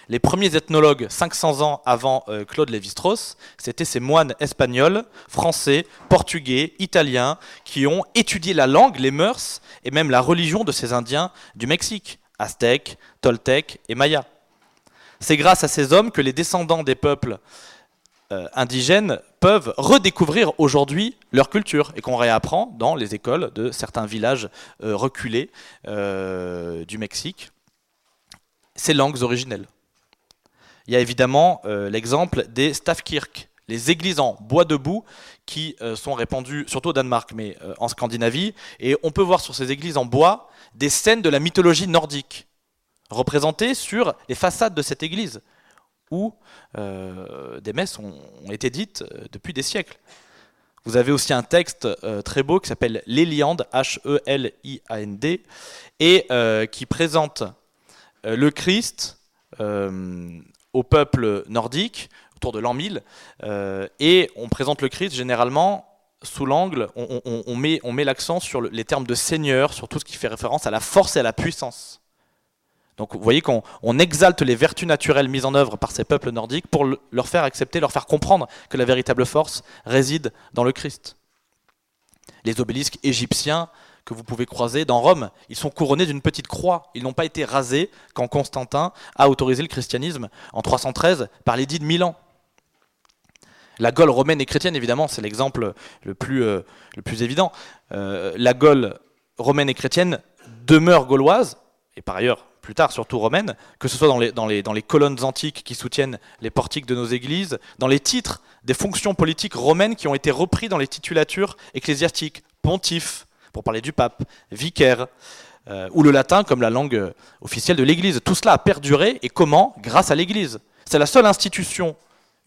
Les premiers ethnologues, 500 ans avant euh, Claude Lévi-Strauss, c'étaient ces moines espagnols, français, portugais, italiens, qui ont étudié la langue, les mœurs et même la religion de ces Indiens du Mexique, aztèques, toltèques et mayas. C'est grâce à ces hommes que les descendants des peuples euh, indigènes peuvent redécouvrir aujourd'hui leur culture et qu'on réapprend dans les écoles de certains villages euh, reculés euh, du Mexique. Ces langues originelles. Il y a évidemment l'exemple des Stavkirk, les églises en bois debout qui sont répandues surtout au Danemark mais en Scandinavie. Et on peut voir sur ces églises en bois des scènes de la mythologie nordique représentées sur les façades de cette église où euh, des messes ont, été dites euh, depuis des siècles. Vous avez aussi un texte euh, très beau qui s'appelle L'Éliande, H-E-L-I-A-N-D, et qui présente le Christ au peuple nordique autour de l'an 1000, et on présente le Christ généralement sous l'angle, on, met, on met l'accent sur les termes de Seigneur, sur tout ce qui fait référence à la force et à la puissance. Donc vous voyez qu'on exalte les vertus naturelles mises en œuvre par ces peuples nordiques pour leur faire accepter, leur faire comprendre que la véritable force réside dans le Christ. Les obélisques égyptiens que vous pouvez croiser dans Rome. Ils sont couronnés d'une petite croix. Ils n'ont pas été rasés quand Constantin a autorisé le christianisme en 313 par l'édit de Milan. La Gaule romaine et chrétienne, évidemment, c'est l'exemple le, plus, euh, le plus évident. Euh, la Gaule romaine et chrétienne demeure gauloise, et par ailleurs, plus tard, surtout romaine, que ce soit dans les, colonnes antiques qui soutiennent les portiques de nos églises, dans les titres des fonctions politiques romaines qui ont été repris dans les titulatures ecclésiastiques, pontife, pour parler du pape, vicaire, euh, ou le latin comme la langue officielle de l'Église. Tout cela a perduré, et comment? Grâce à l'Église. C'est la seule institution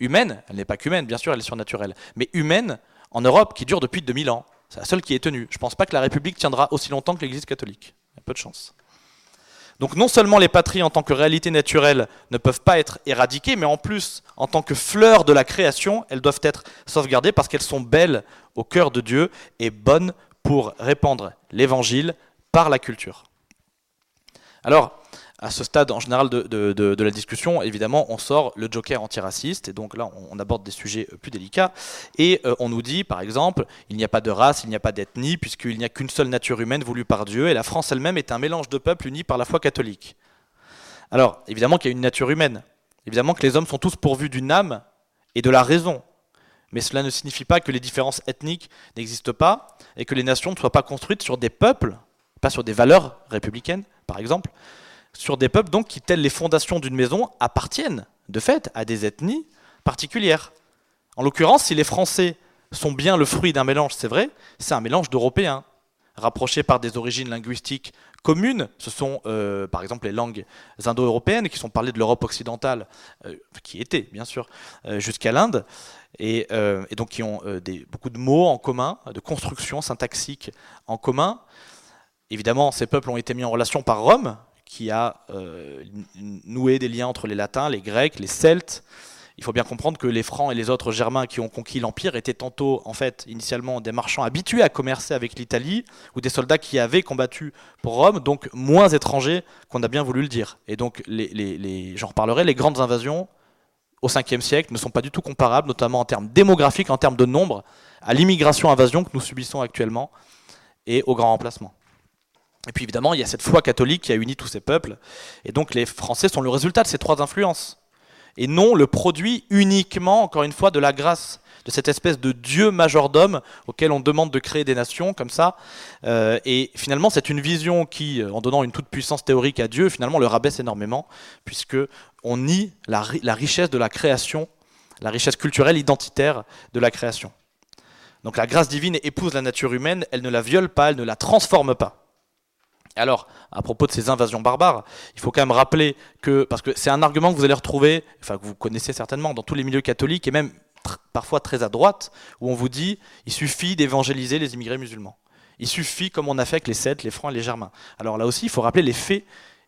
humaine, elle n'est pas qu'humaine, bien sûr, elle est surnaturelle, mais humaine en Europe qui dure depuis 2000 ans. C'est la seule qui est tenue. Je ne pense pas que la République tiendra aussi longtemps que l'Église catholique. Il y a peu de chance. Donc non seulement les patries en tant que réalité naturelle ne peuvent pas être éradiquées, mais en plus, en tant que fleurs de la création, elles doivent être sauvegardées parce qu'elles sont belles au cœur de Dieu et bonnes pour répandre l'évangile par la culture. Alors, à ce stade en général de, la discussion, évidemment, on sort le joker antiraciste, et donc là, on, aborde des sujets euh, plus délicats, et euh, on nous dit, par exemple, il n'y a pas de race, il n'y a pas d'ethnie, puisqu'il n'y a qu'une seule nature humaine voulue par Dieu, et la France elle-même est un mélange de peuples unis par la foi catholique. Alors, évidemment qu'il y a une nature humaine, évidemment que les hommes sont tous pourvus d'une âme et de la raison, mais cela ne signifie pas que les différences ethniques n'existent pas, et que les nations ne soient pas construites sur des peuples, pas sur des valeurs républicaines, par exemple, sur des peuples donc qui, telles les fondations d'une maison, appartiennent de fait à des ethnies particulières. En l'occurrence, si les Français sont bien le fruit d'un mélange, c'est vrai, c'est un mélange d'Européens, rapprochés par des origines linguistiques communes. Ce sont euh, par exemple les langues indo-européennes qui sont parlées de l'Europe occidentale, euh, qui étaient bien sûr, euh, jusqu'à l'Inde, et, donc qui ont beaucoup de mots en commun, de construction syntaxique en commun. Évidemment, ces peuples ont été mis en relation par Rome, qui a euh, noué des liens entre les latins, les grecs, les celtes. Il faut bien comprendre que les francs et les autres germains qui ont conquis l'empire étaient tantôt, en fait, initialement des marchands habitués à commercer avec l'Italie ou des soldats qui avaient combattu pour Rome, donc moins étrangers qu'on a bien voulu le dire. Et donc, j'en reparlerai, les grandes invasions au 5e siècle ne sont pas du tout comparables, notamment en termes démographiques, en termes de nombre, à l'immigration-invasion que nous subissons actuellement et au grand remplacement. Et puis évidemment, il y a cette foi catholique qui a uni tous ces peuples. Et donc les Français sont le résultat de ces trois influences. Et non le produit uniquement, encore une fois, de la grâce, de cette espèce de Dieu majordome auquel on demande de créer des nations comme ça. Euh, et finalement, c'est une vision qui, en donnant une toute puissance théorique à Dieu, finalement le rabaisse énormément, puisque on nie la richesse de la création, la richesse culturelle, identitaire de la création. Donc la grâce divine épouse la nature humaine, elle ne la viole pas, elle ne la transforme pas. Alors, à propos de ces invasions barbares, il faut quand même rappeler que, parce que c'est un argument que vous allez retrouver, enfin que vous connaissez certainement dans tous les milieux catholiques et même parfois très à droite, où on vous dit il suffit d'évangéliser les immigrés musulmans. Il suffit, comme on a fait avec les Celtes, les Francs et les Germains. Alors là aussi, il faut rappeler les faits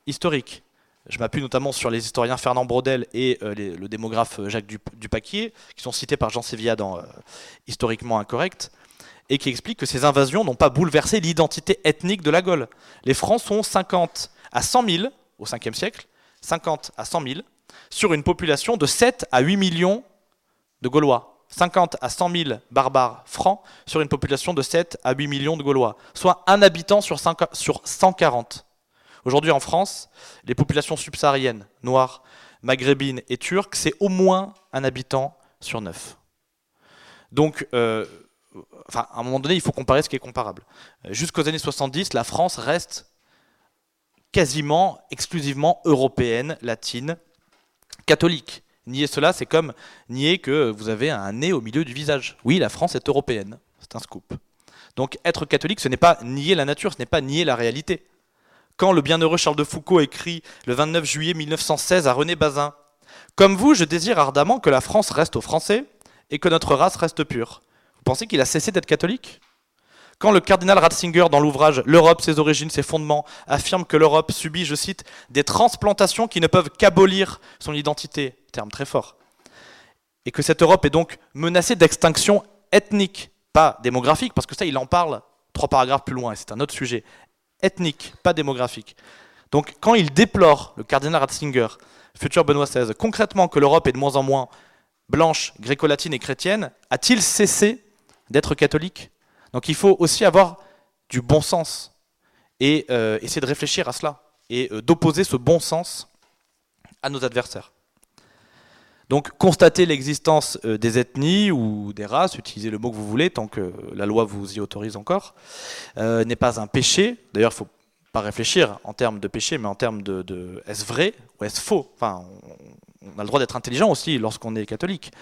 historiques. Je m'appuie notamment sur les historiens Fernand Braudel et euh, le démographe Jacques Dupaquier, qui sont cités par Jean Sévilla dans euh, Historiquement Incorrect et qui explique que ces invasions n'ont pas bouleversé l'identité ethnique de la Gaule. Les Francs sont 50 à 100 000 au 5e siècle, 50 à 100 000, sur une population de 7 à 8 millions de Gaulois. 50 à 100 000 barbares francs sur une population de 7 à 8 millions de Gaulois, soit un habitant sur, 140. Aujourd'hui en France, les populations subsahariennes, noires, maghrébines et turques, c'est au moins un habitant sur 9. Donc, euh, enfin, à un moment donné, il faut comparer ce qui est comparable. Euh, jusqu'aux années 70, la France reste quasiment exclusivement européenne, latine, catholique. Nier cela, c'est comme nier que vous avez un nez au milieu du visage. Oui, la France est européenne. C'est un scoop. Donc être catholique, ce n'est pas nier la nature, ce n'est pas nier la réalité. Quand le bienheureux Charles de Foucault écrit le 29 juillet 1916 à René Bazin Comme vous, je désire ardemment que la France reste aux Français et que notre race reste pure. Vous pensez qu'il a cessé d'être catholique? Quand le cardinal Ratzinger, dans l'ouvrage L'Europe, ses origines, ses fondements, affirme que l'Europe subit, je cite, des transplantations qui ne peuvent qu'abolir son identité, terme très fort, et que cette Europe est donc menacée d'extinction ethnique, pas démographique, parce que ça, il en parle trois paragraphes plus loin, et c'est un autre sujet, ethnique, pas démographique. Donc quand il déplore, le cardinal Ratzinger, futur Benoît XVI, concrètement que l'Europe est de moins en moins blanche, gréco-latine et chrétienne, a-t-il cessé d'être catholique. Donc il faut aussi avoir du bon sens et essayer de réfléchir à cela et d'opposer ce bon sens à nos adversaires. Donc constater l'existence euh, des ethnies ou des races, utilisez le mot que vous voulez tant que la loi vous y autorise encore, euh, n'est pas un péché. D'ailleurs, il ne faut pas réfléchir en termes de péché, mais en termes de, est-ce vrai ou est-ce faux? On, a le droit d'être intelligent aussi lorsqu'on est catholique.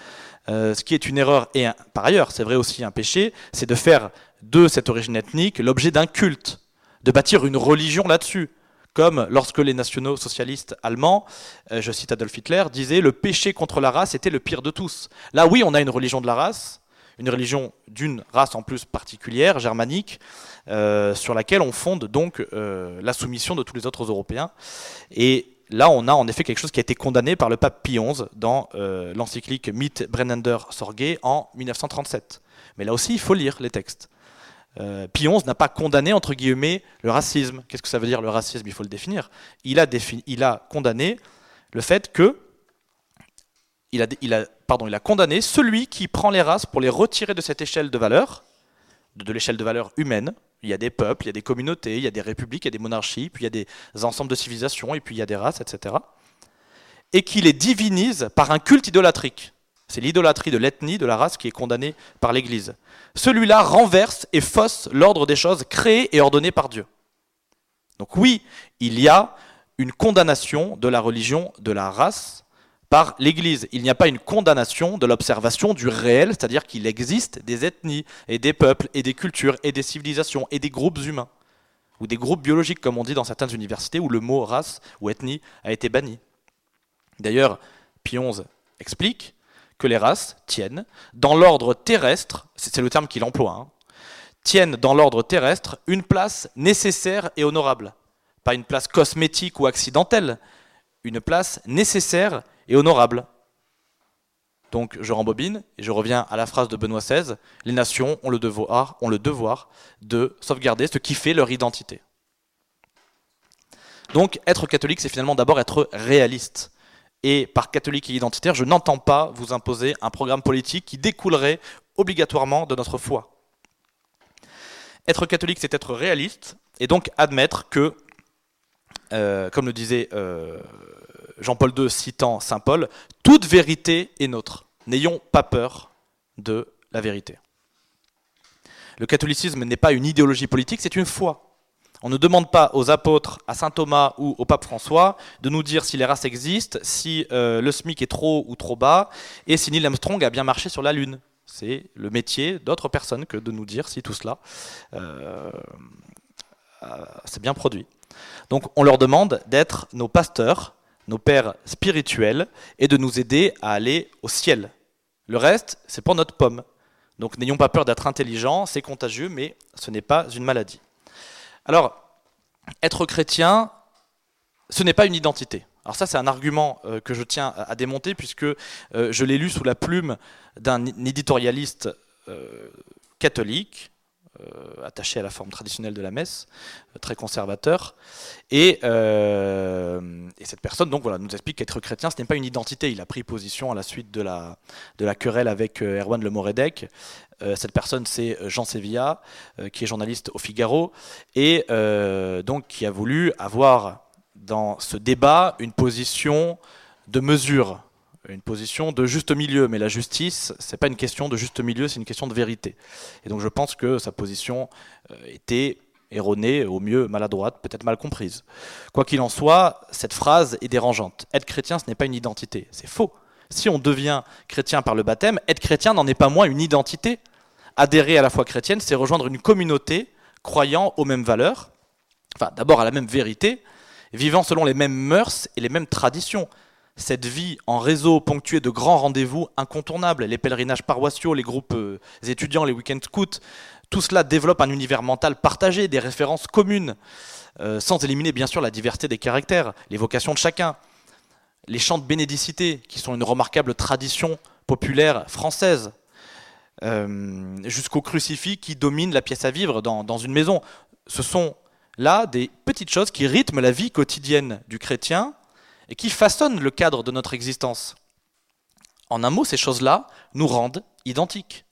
Euh, ce qui est une erreur, et par ailleurs, c'est vrai aussi un péché, c'est de faire de cette origine ethnique l'objet d'un culte, de bâtir une religion là-dessus comme lorsque les nationaux socialistes allemands, euh, je cite Adolf Hitler, disaient le péché contre la race était le pire de tous. Là, oui, on a une religion de la race, une religion d'une race en plus particulière, germanique, euh, sur laquelle on fonde donc la soumission de tous les autres Européens. Et là, on a en effet quelque chose qui a été condamné par le pape Pie XI dans l'encyclique Mit Brennender Sorge en 1937. Mais là aussi, il faut lire les textes. Euh, Pie XI n'a pas condamné, entre guillemets, le racisme. Qu'est-ce que ça veut dire le racisme? Il faut le définir. Il a, condamné le fait que. Il a condamné celui qui prend les races pour les retirer de cette échelle de valeur, de, l'échelle de valeur humaine. Il y a des peuples, il y a des communautés, il y a des républiques, il y a des monarchies, puis il y a des ensembles de civilisations, et puis il y a des races, etc. Et qui les divinise par un culte idolatrique. C'est l'idolâtrie de l'ethnie, de la race qui est condamnée par l'Église. Celui-là renverse et fausse l'ordre des choses créées et ordonnées par Dieu. Donc oui, il y a une condamnation de la religion de la race par l'Église. Il n'y a pas une condamnation de l'observation du réel, c'est-à-dire qu'il existe des ethnies et des peuples et des cultures et des civilisations et des groupes humains, ou des groupes biologiques comme on dit dans certaines universités où le mot race ou ethnie a été banni. D'ailleurs, XI explique que les races tiennent dans l'ordre terrestre, c'est le terme qu'il emploie, hein, tiennent dans l'ordre terrestre une place nécessaire et honorable. Pas une place cosmétique ou accidentelle, une place nécessaire et honorable. Donc je rembobine et je reviens à la phrase de Benoît XVI, les nations ont le devoir, de sauvegarder ce qui fait leur identité. Donc être catholique, c'est finalement d'abord être réaliste. Et par catholique et identitaire, je n'entends pas vous imposer un programme politique qui découlerait obligatoirement de notre foi. Être catholique, c'est être réaliste et donc admettre que, euh, comme le disait euh, Jean-Paul II citant Saint Paul, toute vérité est nôtre. N'ayons pas peur de la vérité. Le catholicisme n'est pas une idéologie politique, c'est une foi. On ne demande pas aux apôtres, à saint Thomas ou au pape François de nous dire si les races existent, si euh, le SMIC est trop ou trop bas, et si Neil Armstrong a bien marché sur la Lune. C'est le métier d'autres personnes que de nous dire si tout cela euh, euh, s'est bien produit. Donc on leur demande d'être nos pasteurs, nos pères spirituels, et de nous aider à aller au ciel. Le reste, c'est pour notre pomme. Donc n'ayons pas peur d'être intelligents, c'est contagieux, mais ce n'est pas une maladie. Alors, être chrétien, ce n'est pas une identité. Alors ça, c'est un argument euh, que je tiens à démonter puisque euh, je l'ai lu sous la plume d'un éditorialiste euh, catholique, attaché à la forme traditionnelle de la messe, très conservateur. Et, cette personne donc, voilà, nous explique qu'être chrétien, ce n'est pas une identité. Il a pris position à la suite de la, de la querelle avec Erwan Le Moredec euh, cette personne, c'est euh, Jean Sevilla, euh, qui est journaliste au Figaro, et donc qui a voulu avoir dans ce débat une position de mesure, une position de juste milieu. Mais la justice, c'est pas une question de juste milieu, c'est une question de vérité. Et donc je pense que sa position était erronée, au mieux maladroite, peut-être mal comprise. Quoi qu'il en soit, cette phrase est dérangeante. Être chrétien, ce n'est pas une identité. C'est faux. Si on devient chrétien par le baptême, être chrétien n'en est pas moins une identité adhérer à la foi chrétienne, c'est rejoindre une communauté croyant aux mêmes valeurs, enfin d'abord à la même vérité, vivant selon les mêmes mœurs et les mêmes traditions. Cette vie en réseau ponctuée de grands rendez-vous incontournables, les pèlerinages paroissiaux, les groupes euh, étudiants, les week-ends scouts, tout cela développe un univers mental partagé, des références communes, euh, sans éliminer bien sûr la diversité des caractères, les vocations de chacun. Les chants de bénédicité, qui sont une remarquable tradition populaire française, euh, jusqu'au crucifix qui domine la pièce à vivre dans, une maison. Ce sont là des petites choses qui rythment la vie quotidienne du chrétien et qui façonnent le cadre de notre existence. En un mot, ces choses-là nous rendent identiques.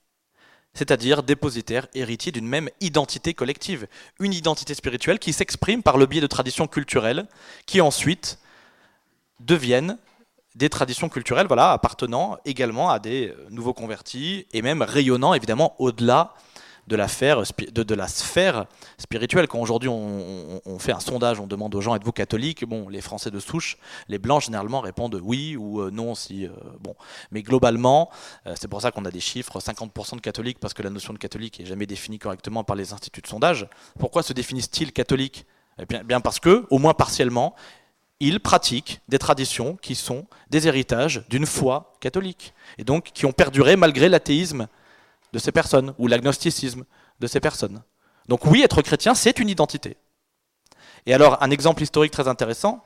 c'est-à-dire dépositaire, héritier d'une même identité collective, une identité spirituelle qui s'exprime par le biais de traditions culturelles, qui ensuite deviennent des traditions culturelles, voilà, appartenant également à des nouveaux convertis et même rayonnant évidemment au-delà de la, sphère spirituelle. Quand aujourd'hui on, fait un sondage, on demande aux gens êtes-vous catholique? Bon, les Français de souche, les blancs généralement répondent oui ou euh, non si euh, bon. Mais globalement, euh, c'est pour ça qu'on a des chiffres 50% de catholiques parce que la notion de catholique est jamais définie correctement par les instituts de sondage. Pourquoi se définissent-ils catholiques? Eh bien parce que, au moins partiellement, ils pratiquent des traditions qui sont des héritages d'une foi catholique et donc qui ont perduré malgré l'athéisme de ces personnes, ou l'agnosticisme de ces personnes. Donc oui, être chrétien, c'est une identité. Et alors, un exemple historique très intéressant,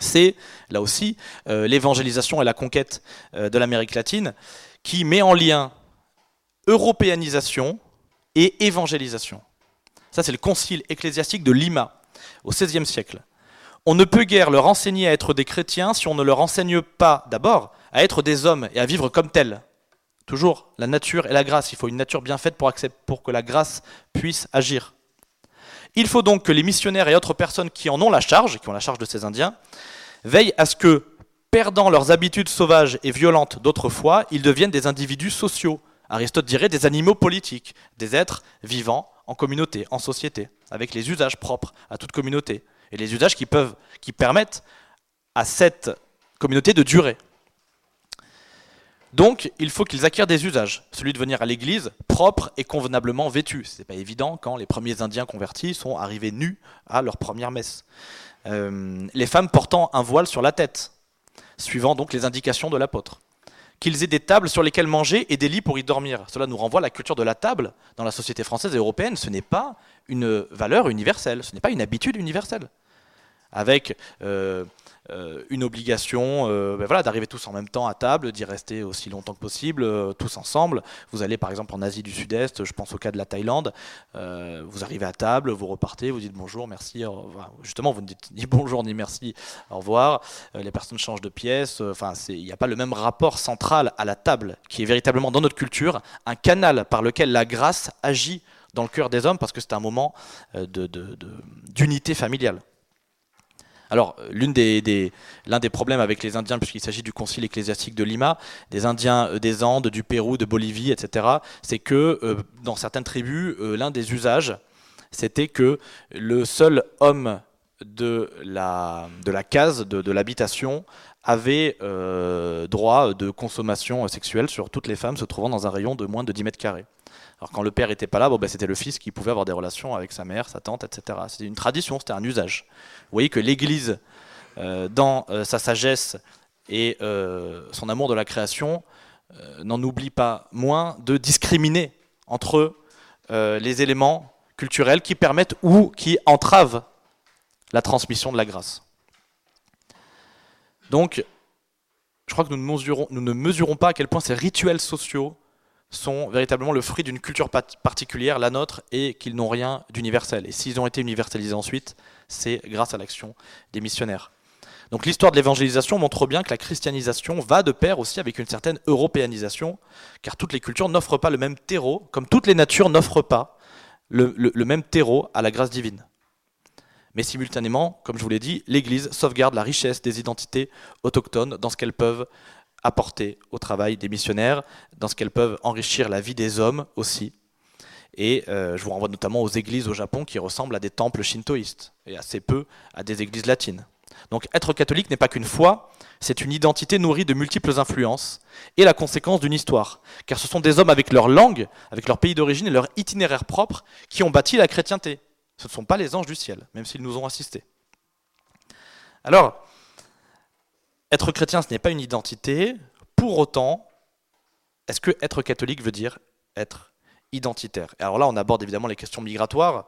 c'est là aussi euh, l'évangélisation et la conquête euh, de l'Amérique latine, qui met en lien européanisation et évangélisation. Ça, c'est le concile ecclésiastique de Lima, au XVIe siècle. On ne peut guère leur enseigner à être des chrétiens si on ne leur enseigne pas d'abord à être des hommes et à vivre comme tels. Toujours la nature et la grâce. Il faut une nature bien faite pour, que la grâce puisse agir. Il faut donc que les missionnaires et autres personnes qui en ont la charge, qui ont la charge de ces Indiens, veillent à ce que, perdant leurs habitudes sauvages et violentes d'autrefois, ils deviennent des individus sociaux. Aristote dirait des animaux politiques, des êtres vivants en communauté, en société, avec les usages propres à toute communauté, et les usages qui peuvent, qui permettent à cette communauté de durer. Donc, il faut qu'ils acquièrent des usages. Celui de venir à l'église propre et convenablement vêtu. Ce n'est pas évident quand les premiers Indiens convertis sont arrivés nus à leur première messe. Euh, les femmes portant un voile sur la tête, suivant donc les indications de l'apôtre. Qu'ils aient des tables sur lesquelles manger et des lits pour y dormir. Cela nous renvoie à la culture de la table dans la société française et européenne. Ce n'est pas une valeur universelle, ce n'est pas une habitude universelle. Avec euh, une obligation euh, ben voilà, d'arriver tous en même temps à table, d'y rester aussi longtemps que possible, euh, tous ensemble. Vous allez par exemple en Asie du Sud-Est, je pense au cas de la Thaïlande, vous arrivez à table, vous repartez, vous dites bonjour, merci, justement vous ne dites ni <laughs> bonjour ni merci, au revoir, les personnes changent de pièce, enfin il n'y a pas le même rapport central à la table qui est véritablement dans notre culture un canal par lequel la grâce agit dans le cœur des hommes parce que c'est un moment d'unité familiale. Alors, l'un des, problèmes avec les Indiens, puisqu'il s'agit du concile ecclésiastique de Lima, des Indiens euh, des Andes, du Pérou, de Bolivie, etc., c'est que euh, dans certaines tribus, euh, l'un des usages, c'était que le seul homme de la, case, de, l'habitation, avait droit de consommation sexuelle sur toutes les femmes se trouvant dans un rayon de moins de 10 mètres carrés. Alors quand le père n'était pas là, ben, c'était le fils qui pouvait avoir des relations avec sa mère, sa tante, etc. C'était une tradition, c'était un usage. Vous voyez que l'Église, euh, dans euh, sa sagesse et euh, son amour de la création, n'en oublie pas moins de discriminer entre les éléments culturels qui permettent ou qui entravent la transmission de la grâce. Donc, je crois que nous ne mesurons pas à quel point ces rituels sociaux sont véritablement le fruit d'une culture particulière, la nôtre, et qu'ils n'ont rien d'universel. Et s'ils ont été universalisés ensuite, c'est grâce à l'action des missionnaires. Donc l'histoire de l'évangélisation montre bien que la christianisation va de pair aussi avec une certaine européanisation, car toutes les cultures n'offrent pas le même terreau, comme toutes les natures n'offrent pas le, même terreau à la grâce divine. Mais simultanément, comme je vous l'ai dit, l'Église sauvegarde la richesse des identités autochtones dans ce qu'elles peuvent apporter au travail des missionnaires, dans ce qu'elles peuvent enrichir la vie des hommes aussi. Et euh, je vous renvoie notamment aux églises au Japon qui ressemblent à des temples shintoïstes, et assez peu à des églises latines. Donc être catholique n'est pas qu'une foi, c'est une identité nourrie de multiples influences et la conséquence d'une histoire. Car ce sont des hommes avec leur langue, avec leur pays d'origine et leur itinéraire propre qui ont bâti la chrétienté. Ce ne sont pas les anges du ciel, même s'ils nous ont assistés. Alors, être chrétien, ce n'est pas une identité. Pour autant, est-ce que être catholique veut dire être identitaire? Alors là, on aborde évidemment les questions migratoires,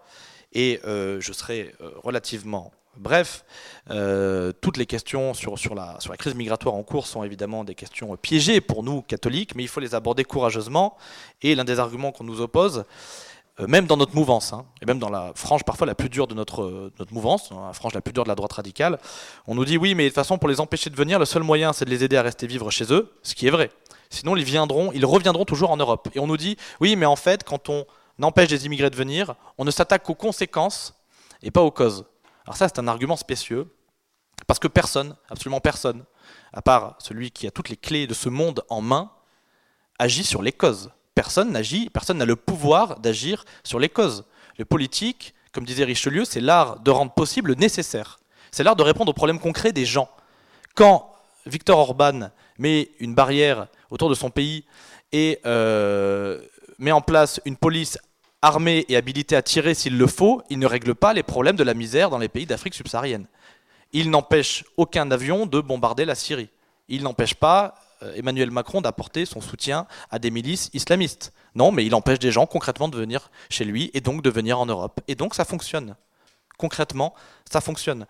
et euh, je serai euh, relativement bref. Euh, toutes les questions sur, sur, la, sur la crise migratoire en cours sont évidemment des questions piégées pour nous, catholiques, mais il faut les aborder courageusement. Et l'un des arguments qu'on nous oppose, même dans notre mouvance, hein, et même dans la frange parfois la plus dure de notre, notre mouvance, la frange la plus dure de la droite radicale, on nous dit oui, mais de toute façon, pour les empêcher de venir, le seul moyen, c'est de les aider à rester vivre chez eux, ce qui est vrai. Sinon, ils viendront, ils reviendront toujours en Europe. Et on nous dit oui, mais en fait, quand on empêche des immigrés de venir, on ne s'attaque qu'aux conséquences et pas aux causes. Alors ça, c'est un argument spécieux, parce que personne, absolument personne, à part celui qui a toutes les clés de ce monde en main, agit sur les causes. Personne n'agit, personne n'a le pouvoir d'agir sur les causes. Le politique, comme disait Richelieu, c'est l'art de rendre possible le nécessaire. C'est l'art de répondre aux problèmes concrets des gens. Quand Victor Orban met une barrière autour de son pays et euh, met en place une police armée et habilitée à tirer s'il le faut, il ne règle pas les problèmes de la misère dans les pays d'Afrique subsaharienne. Il n'empêche aucun avion de bombarder la Syrie. Il n'empêche pas Emmanuel Macron d'apporter son soutien à des milices islamistes. Non, mais il empêche des gens concrètement de venir chez lui et donc de venir en Europe. Et donc ça fonctionne. Concrètement, ça fonctionne.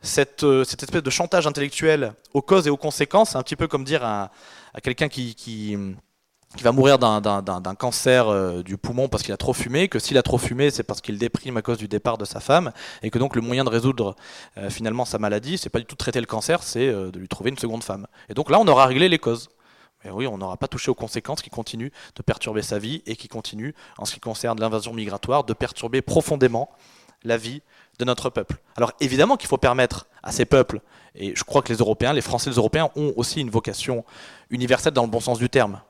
Cette, euh, espèce de chantage intellectuel aux causes et aux conséquences, c'est un petit peu comme dire à, quelqu'un qui va mourir d'un cancer euh, du poumon parce qu'il a trop fumé, que s'il a trop fumé, c'est parce qu'il déprime à cause du départ de sa femme, et que donc le moyen de résoudre euh, finalement sa maladie, c'est pas du tout de traiter le cancer, c'est euh, de lui trouver une seconde femme. Et donc là, on aura réglé les causes. Mais oui, on n'aura pas touché aux conséquences qui continuent de perturber sa vie et qui continuent, en ce qui concerne l'invasion migratoire, de perturber profondément la vie de notre peuple. Alors évidemment qu'il faut permettre à ces peuples, et je crois que les Européens, les Français, les Européens ont aussi une vocation universelle dans le bon sens du terme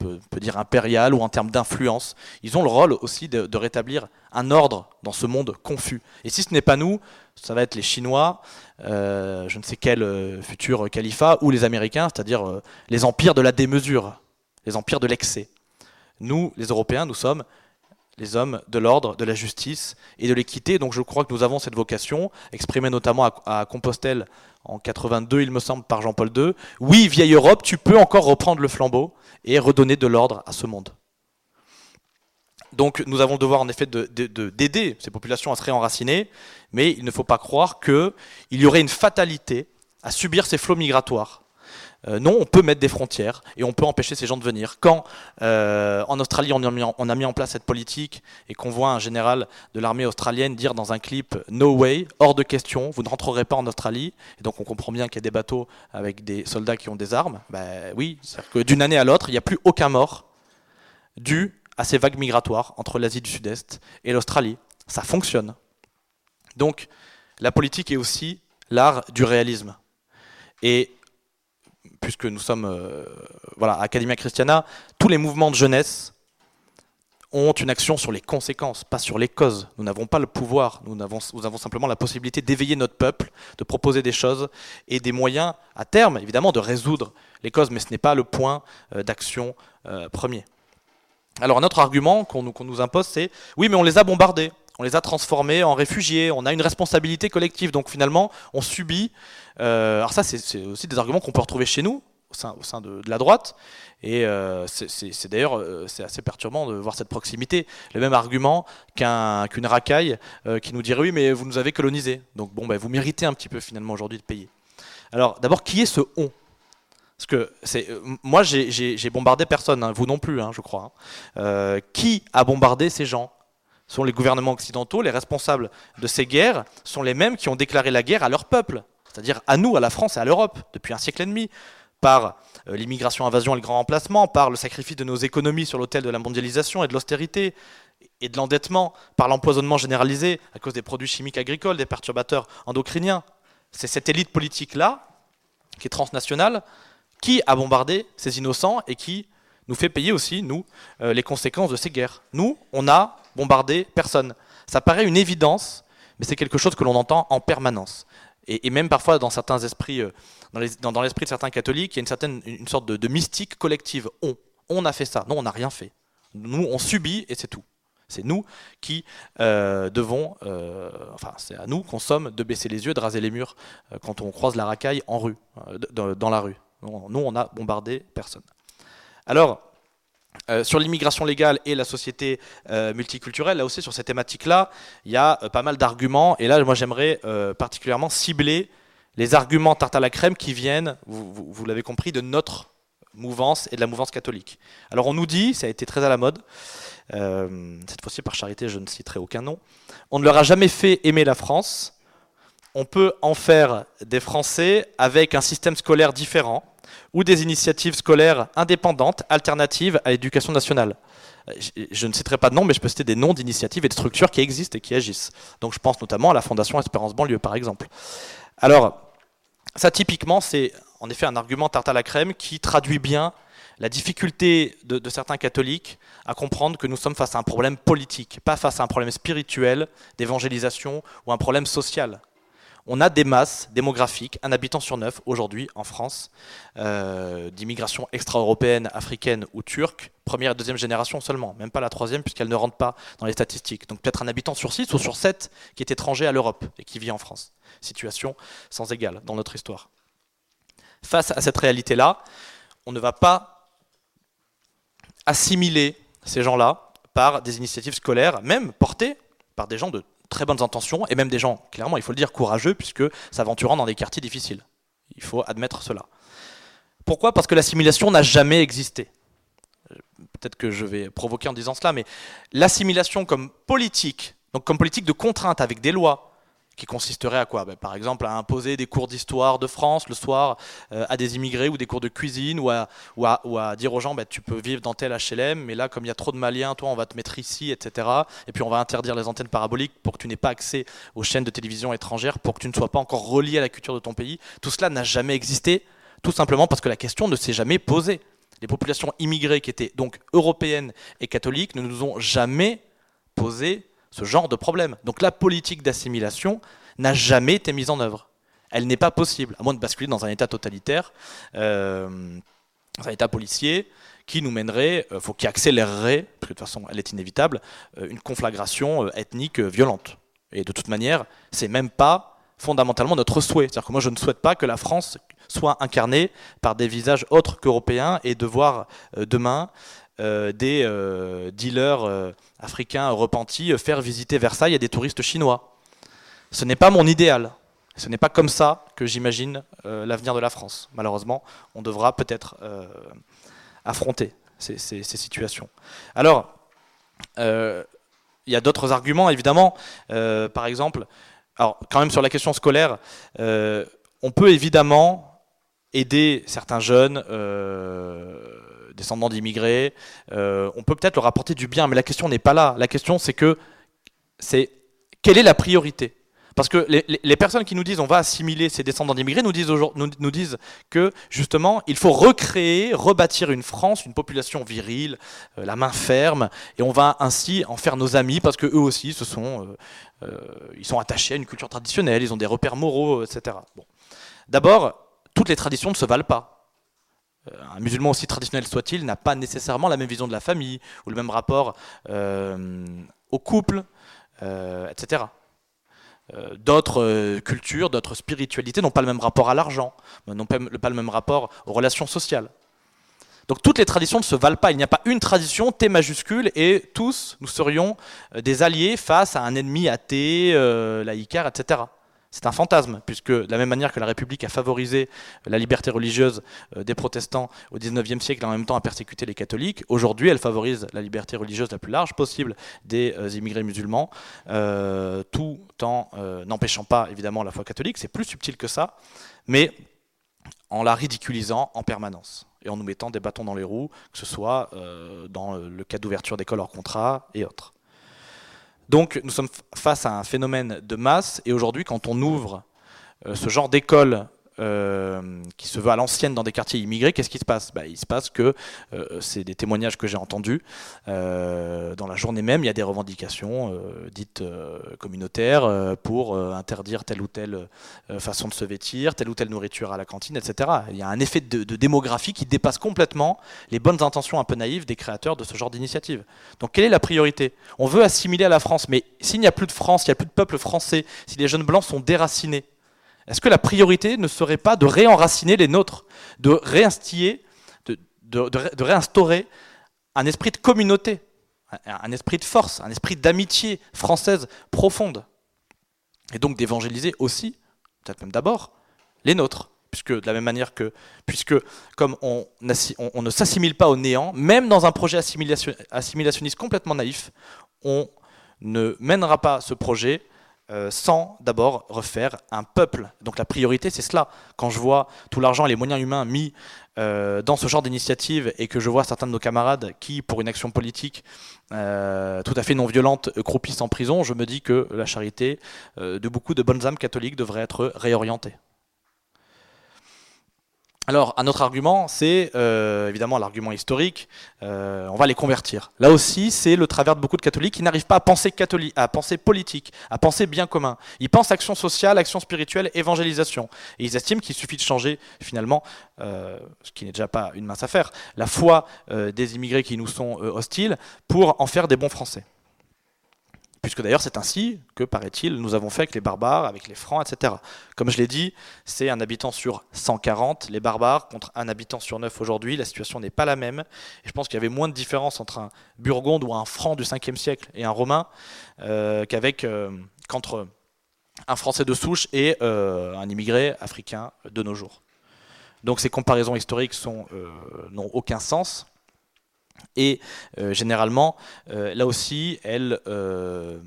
on peut, dire impérial ou en termes d'influence. Ils ont le rôle aussi de, rétablir un ordre dans ce monde confus. Et si ce n'est pas nous, ça va être les Chinois, euh, je ne sais quel euh, futur califat, ou les Américains, c'est-à-dire euh, les empires de la démesure, les empires de l'excès. Nous, les Européens, nous sommes les hommes de l'ordre, de la justice et de l'équité. Donc je crois que nous avons cette vocation, exprimée notamment à, Compostelle en 82, il me semble, par Jean-Paul II. Oui, vieille Europe, tu peux encore reprendre le flambeau et redonner de l'ordre à ce monde. Donc nous avons le devoir en effet d'aider ces populations à se réenraciner, mais il ne faut pas croire qu'il y aurait une fatalité à subir ces flots migratoires euh, non, on peut mettre des frontières et on peut empêcher ces gens de venir. Quand euh, en Australie on a, mis en, place cette politique et qu'on voit un général de l'armée australienne dire dans un clip No way, hors de question, vous ne rentrerez pas en Australie, et donc on comprend bien qu'il y a des bateaux avec des soldats qui ont des armes, ben oui, c'est-à-dire que d'une année à l'autre, il n'y a plus aucun mort dû à ces vagues migratoires entre l'Asie du Sud-Est et l'Australie. Ça fonctionne. Donc la politique est aussi l'art du réalisme. Et puisque nous sommes euh, voilà, Academia Christiana, tous les mouvements de jeunesse ont une action sur les conséquences, pas sur les causes. Nous n'avons pas le pouvoir, nous avons, simplement la possibilité d'éveiller notre peuple, de proposer des choses et des moyens, à terme évidemment, de résoudre les causes, mais ce n'est pas le point euh, d'action euh, premier. Alors un autre argument qu'on nous impose, c'est oui, mais on les a bombardés on les a transformés en réfugiés, on a une responsabilité collective, donc finalement on subit. Euh, alors ça c'est aussi des arguments qu'on peut retrouver chez nous, au sein, de, la droite, et euh, c'est d'ailleurs euh, assez perturbant de voir cette proximité. Le même argument qu'une racaille qui nous dirait oui mais vous nous avez colonisés, donc bon ben, vous méritez un petit peu finalement aujourd'hui de payer. Alors d'abord qui est ce on? Parce que c'est moi j'ai bombardé personne, hein, vous non plus, hein, je crois. Hein. qui a bombardé ces gens? Sont les gouvernements occidentaux, les responsables de ces guerres sont les mêmes qui ont déclaré la guerre à leur peuple, c'est-à-dire à nous, à la France et à l'Europe, depuis un siècle et demi, par euh, l'immigration, invasion et le grand remplacement, par le sacrifice de nos économies sur l'autel de la mondialisation et de l'austérité et de l'endettement, par l'empoisonnement généralisé à cause des produits chimiques agricoles, des perturbateurs endocriniens. C'est cette élite politique-là, qui est transnationale, qui a bombardé ces innocents et qui nous fait payer aussi, nous, euh, les conséquences de ces guerres. Nous, on a bombardé personne. Ça paraît une évidence, mais c'est quelque chose que l'on entend en permanence. Et, même parfois dans certains esprits, euh, dans l'esprit de certains catholiques, il y a une, certaine, une sorte de, mystique collective. On, on a fait ça. Non, on n'a rien fait. Nous, on subit et c'est tout. C'est nous qui euh, devons, enfin, c'est à nous qu'on somme de baisser les yeux, de raser les murs quand on croise la racaille en rue, dans la rue. Nous, on a bombardé personne. Alors, euh, sur l'immigration légale et la société euh, multiculturelle, là aussi sur ces thématiques-là, il y a euh, pas mal d'arguments. Et là, moi, j'aimerais particulièrement cibler les arguments tarte à la crème qui viennent, vous, l'avez compris, de notre mouvance et de la mouvance catholique. Alors on nous dit, ça a été très à la mode, cette fois-ci par charité je ne citerai aucun nom, on ne leur a jamais fait aimer la France, on peut en faire des Français avec un système scolaire différent ou des initiatives scolaires indépendantes, alternatives à l'éducation nationale. Je ne citerai pas de nom, mais je peux citer des noms d'initiatives et de structures qui existent et qui agissent. Donc je pense notamment à la Fondation Espérance Banlieue, par exemple. Alors, ça typiquement, c'est en effet un argument tarte à la crème qui traduit bien la difficulté de, certains catholiques à comprendre que nous sommes face à un problème politique, pas face à un problème spirituel, d'évangélisation ou un problème social. On a des masses démographiques, un habitant sur neuf aujourd'hui en France, euh, d'immigration extra-européenne, africaine ou turque, première et deuxième génération seulement, même pas la troisième puisqu'elle ne rentre pas dans les statistiques. Donc peut-être un habitant sur six ou sur sept qui est étranger à l'Europe et qui vit en France. Situation sans égale dans notre histoire. Face à cette réalité-là, on ne va pas assimiler ces gens-là par des initiatives scolaires, même portées par des gens de très bonnes intentions, et même des gens, clairement, il faut le dire, courageux, puisque s'aventurant dans des quartiers difficiles. Il faut admettre cela. Pourquoi? Parce que l'assimilation n'a jamais existé. Peut-être que je vais provoquer en disant cela, mais l'assimilation comme politique, donc comme politique de contrainte avec des lois, qui consisterait à quoi ben, Par exemple, à imposer des cours d'histoire de France le soir euh, à des immigrés ou des cours de cuisine ou à, dire aux gens ben, tu peux vivre dans tel HLM, mais là, comme il y a trop de Maliens, toi, on va te mettre ici, etc. Et puis on va interdire les antennes paraboliques pour que tu n'aies pas accès aux chaînes de télévision étrangères, pour que tu ne sois pas encore relié à la culture de ton pays. Tout cela n'a jamais existé, tout simplement parce que la question ne s'est jamais posée. Les populations immigrées qui étaient donc européennes et catholiques ne nous ont jamais posé ce genre de problème. Donc la politique d'assimilation n'a jamais été mise en œuvre. Elle n'est pas possible, à moins de basculer dans un état totalitaire, euh, un état policier, qui nous mènerait, euh, qui accélérerait, parce que de toute façon elle est inévitable, euh, une conflagration euh, ethnique violente. Et de toute manière, c'est même pas fondamentalement notre souhait. C'est-à-dire que moi je ne souhaite pas que la France soit incarnée par des visages autres qu'européens et de voir demain euh, des euh, dealers euh, africains repentis faire visiter Versailles à des touristes chinois. Ce n'est pas mon idéal. Ce n'est pas comme ça que j'imagine l'avenir de la France. Malheureusement, on devra peut-être affronter ces, situations. Alors, il y a d'autres arguments, évidemment. par exemple, alors, quand même sur la question scolaire, on peut évidemment aider certains jeunes descendants d'immigrés, euh, on peut peut-être leur apporter du bien, mais la question n'est pas là. La question, c'est que c'est quelle est la priorité? Parce que les, personnes qui nous disent on va assimiler ces descendants d'immigrés nous disent, que justement il faut recréer, rebâtir une France, une population virile, euh, la main ferme, et on va ainsi en faire nos amis parce que eux aussi euh, ils sont attachés à une culture traditionnelle, ils ont des repères moraux, etc. D'abord, toutes les traditions ne se valent pas. Euh, un musulman aussi traditionnel soit-il n'a pas nécessairement la même vision de la famille ou le même rapport euh, au couple, euh, etc. d'autres cultures, d'autres spiritualités n'ont pas le même rapport à l'argent, n'ont pas, le même rapport aux relations sociales. Donc toutes les traditions ne se valent pas. Il n'y a pas une tradition T majuscule et tous nous serions des alliés face à un ennemi athée, laïcaire, etc. C'est un fantasme, puisque de la même manière que la République a favorisé la liberté religieuse euh, des protestants au XIXe siècle en même temps a persécuté les catholiques, aujourd'hui elle favorise la liberté religieuse la plus large possible des euh, immigrés musulmans, euh, tout en n'empêchant pas évidemment la foi catholique, c'est plus subtil que ça, mais en la ridiculisant en permanence et en nous mettant des bâtons dans les roues, que ce soit dans le cas d'ouverture d'écoles hors contrat et autres. Donc nous sommes face à un phénomène de masse et aujourd'hui quand on ouvre euh, ce genre d'école euh, qui se veut à l'ancienne dans des quartiers immigrés, qu'est-ce qui se passe? Bah, Il se passe que, euh, c'est des témoignages que j'ai entendus, euh, dans la journée même, il y a des revendications dites communautaires pour interdire telle ou telle façon de se vêtir, telle ou telle nourriture à la cantine, etc. Il y a un effet de, de démographie qui dépasse complètement les bonnes intentions un peu naïves des créateurs de ce genre d'initiative. Donc quelle est la priorité? On veut assimiler à la France, mais s'il n'y a plus de France, il n'y a plus de peuple français, si les jeunes blancs sont déracinés, est-ce que la priorité ne serait pas de réenraciner les nôtres, de réinstiller, de, réinstaurer un esprit de communauté, un, esprit de force, un esprit d'amitié française profonde Et donc d'évangéliser aussi, peut-être même d'abord, les nôtres puisque de la même manière que, puisque comme on, on, ne s'assimile pas au néant, même dans un projet assimilationniste complètement naïf, on ne mènera pas ce projet euh, sans d'abord refaire un peuple. Donc la priorité, c'est cela. Quand je vois tout l'argent et les moyens humains mis euh, dans ce genre d'initiative et que je vois certains de nos camarades qui, pour une action politique euh, tout à fait non violente, croupissent en prison, je me dis que la charité de beaucoup de bonnes âmes catholiques devrait être réorientée. Alors, un autre argument, c'est euh, évidemment l'argument historique. Euh, on va les convertir. Là aussi, c'est le travers de beaucoup de catholiques qui n'arrivent pas à penser catholique, à penser politique, à penser bien commun. Ils pensent action sociale, action spirituelle, évangélisation. Et ils estiment qu'il suffit de changer, finalement, euh, ce qui n'est déjà pas une mince affaire, la foi des immigrés qui nous sont hostiles pour en faire des bons Français puisque d'ailleurs c'est ainsi que, paraît-il, nous avons fait avec les barbares, avec les francs, etc. Comme je l'ai dit, c'est un habitant sur 140, les barbares, contre un habitant sur 9 aujourd'hui, la situation n'est pas la même, et je pense qu'il y avait moins de différence entre un burgonde ou un franc du 5e siècle et un romain euh, euh, qu'entre un français de souche et euh, un immigré africain de nos jours. Donc ces comparaisons historiques n'ont aucun sens. Et euh, généralement, euh, là aussi, euh,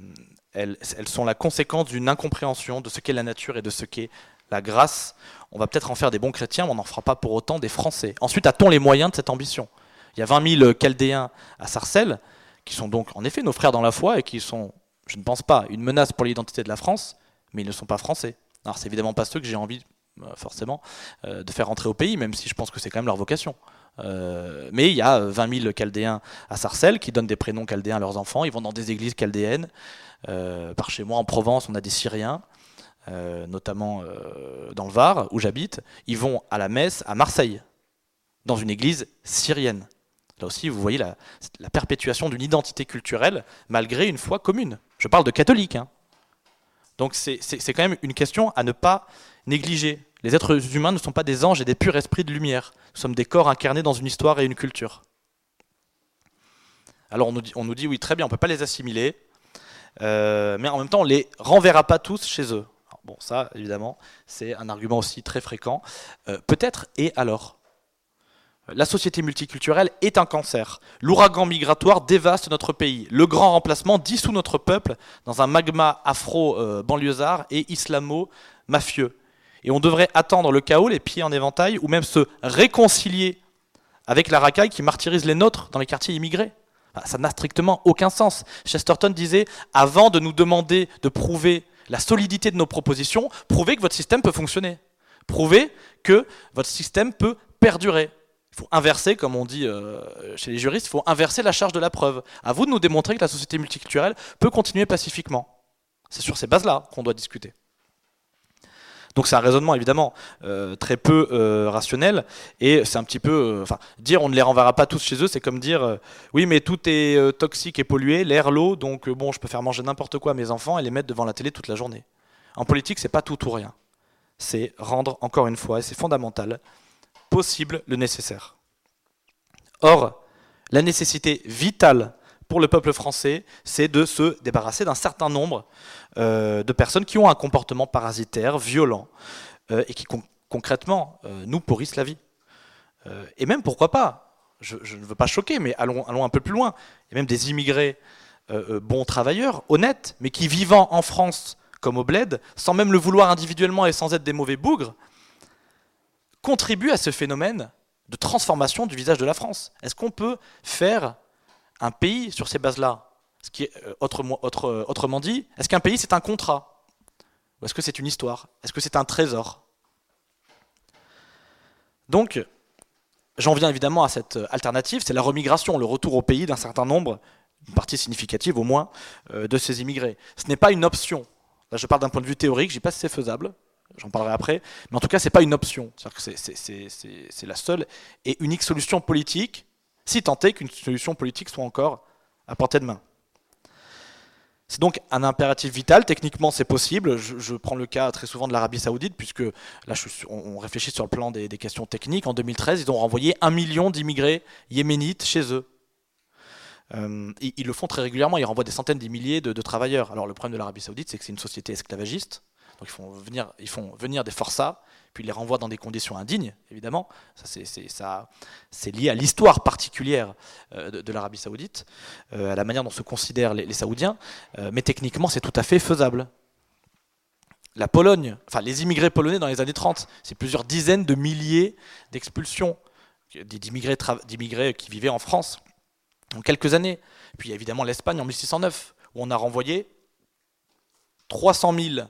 elles, sont la conséquence d'une incompréhension de ce qu'est la nature et de ce qu'est la grâce. On va peut-être en faire des bons chrétiens, mais on n'en fera pas pour autant des Français. Ensuite, a-t-on les moyens de cette ambition? Il y a 20 000 Chaldéens à Sarcelles, qui sont donc en effet nos frères dans la foi et qui sont, je ne pense pas, une menace pour l'identité de la France, mais ils ne sont pas français. Alors c'est évidemment pas ceux que j'ai envie forcément de faire rentrer au pays, même si je pense que c'est quand même leur vocation. Euh, mais il y a 20 000 chaldéens à Sarcelles qui donnent des prénoms chaldéens à leurs enfants. Ils vont dans des églises chaldéennes. Euh, par chez moi en Provence, on a des Syriens, euh, notamment dans le Var, où j'habite. Ils vont à la messe à Marseille, dans une église syrienne. Là aussi, vous voyez la, perpétuation d'une identité culturelle malgré une foi commune. Je parle de catholiques. Hein. Donc c'est quand même une question à ne pas négliger. Les êtres humains ne sont pas des anges et des purs esprits de lumière. Nous sommes des corps incarnés dans une histoire et une culture. Alors on nous dit, oui, très bien, on ne peut pas les assimiler, euh, mais en même temps, on ne les renverra pas tous chez eux. bon, ça, évidemment, c'est un argument aussi très fréquent. Euh, peut-être, et alors? La société multiculturelle est un cancer. L'ouragan migratoire dévaste notre pays. Le grand remplacement dissout notre peuple dans un magma afro-banlieusard et islamo-mafieux. Et on devrait attendre le chaos, les pieds en éventail, ou même se réconcilier avec la racaille qui martyrise les nôtres dans les quartiers immigrés. Ça n'a strictement aucun sens. Chesterton disait, avant de nous demander de prouver la solidité de nos propositions, prouvez que votre système peut fonctionner. Prouvez que votre système peut perdurer. Il faut inverser, comme on dit euh, chez les juristes, il faut inverser la charge de la preuve. À vous de nous démontrer que la société multiculturelle peut continuer pacifiquement. C'est sur ces bases-là qu'on doit discuter. Donc c'est un raisonnement évidemment euh, très peu euh, rationnel et c'est un petit peu, euh, enfin dire on ne les renverra pas tous chez eux, c'est comme dire oui mais tout est toxique et pollué, l'air, l'eau, donc bon je peux faire manger n'importe quoi à mes enfants et les mettre devant la télé toute la journée. En politique c'est pas tout ou rien, c'est rendre encore une fois et c'est fondamental possible le nécessaire. Or la nécessité vitale pour le peuple français, c'est de se débarrasser d'un certain nombre euh, de personnes qui ont un comportement parasitaire, violent, euh, et qui concrètement euh, nous pourrissent la vie. et même, pourquoi pas, je, ne veux pas choquer, mais allons, allons, un peu plus loin, a même des immigrés bons travailleurs, honnêtes, mais qui vivant en France comme au bled, sans même le vouloir individuellement et sans être des mauvais bougres, contribuent à ce phénomène de transformation du visage de la France. Est-ce qu'on peut faire un pays sur ces bases-là ce qui est, euh, euh, autrement dit, est-ce qu'un pays c'est un contrat? Ou est-ce que c'est une histoire? Est-ce que c'est un trésor? Donc, j'en viens évidemment à cette alternative, c'est la remigration, le retour au pays d'un certain nombre, une partie significative au moins, euh, de ces immigrés. Ce n'est pas une option. Là, je parle d'un point de vue théorique, je ne dis pas si c'est faisable, j'en parlerai après, mais en tout cas, ce n'est pas une option. C'est la seule et unique solution politique si tant est qu'une solution politique soit encore à portée de main. C'est donc un impératif vital. Techniquement, c'est possible. Je, prends le cas très souvent de l'Arabie Saoudite, puisque là, on, réfléchit sur le plan des, questions techniques. En 2013, ils ont renvoyé un million d'immigrés yéménites chez eux. Euh, ils, le font très régulièrement. Ils renvoient des centaines de milliers de, travailleurs. Alors, le problème de l'Arabie Saoudite, c'est que c'est une société esclavagiste. Donc, ils font venir des forçats puis il les renvoie dans des conditions indignes, évidemment. Ça, c'est lié à l'histoire particulière euh, de, l'Arabie saoudite, euh, à la manière dont se considèrent les, Saoudiens, euh, mais techniquement, c'est tout à fait faisable. La Pologne, enfin les immigrés polonais dans les années 30, c'est plusieurs dizaines de milliers d'expulsions d'immigrés qui vivaient en France en quelques années. Puis il y a évidemment l'Espagne en 1609, où on a renvoyé 300 000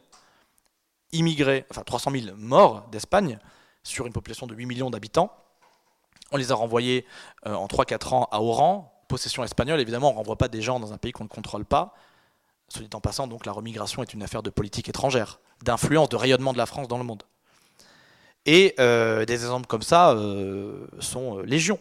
immigrés, enfin 300 000 morts d'Espagne sur une population de 8 millions d'habitants. On les a renvoyés euh, en 3-4 ans à Oran, possession espagnole. Évidemment, on ne renvoie pas des gens dans un pays qu'on ne contrôle pas. Soit dit en passant, donc la remigration est une affaire de politique étrangère, d'influence, de rayonnement de la France dans le monde. Et euh, des exemples comme ça euh, sont légion.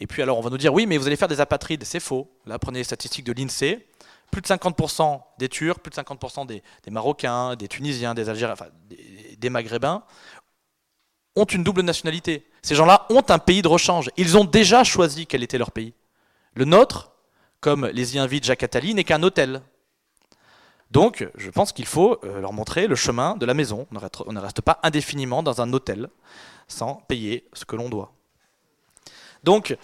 Et puis alors on va nous dire oui mais vous allez faire des apatrides, c'est faux. Là prenez les statistiques de l'INSEE, plus de 50% des Turcs, plus de 50% des, Marocains, des Tunisiens, des Algériens, enfin des, Maghrébins ont une double nationalité. Ces gens-là ont un pays de rechange. Ils ont déjà choisi quel était leur pays. Le nôtre, comme les y invite Jacques Attali, n'est qu'un hôtel. Donc, je pense qu'il faut euh, leur montrer le chemin de la maison. On ne reste pas indéfiniment dans un hôtel sans payer ce que l'on doit. Donc,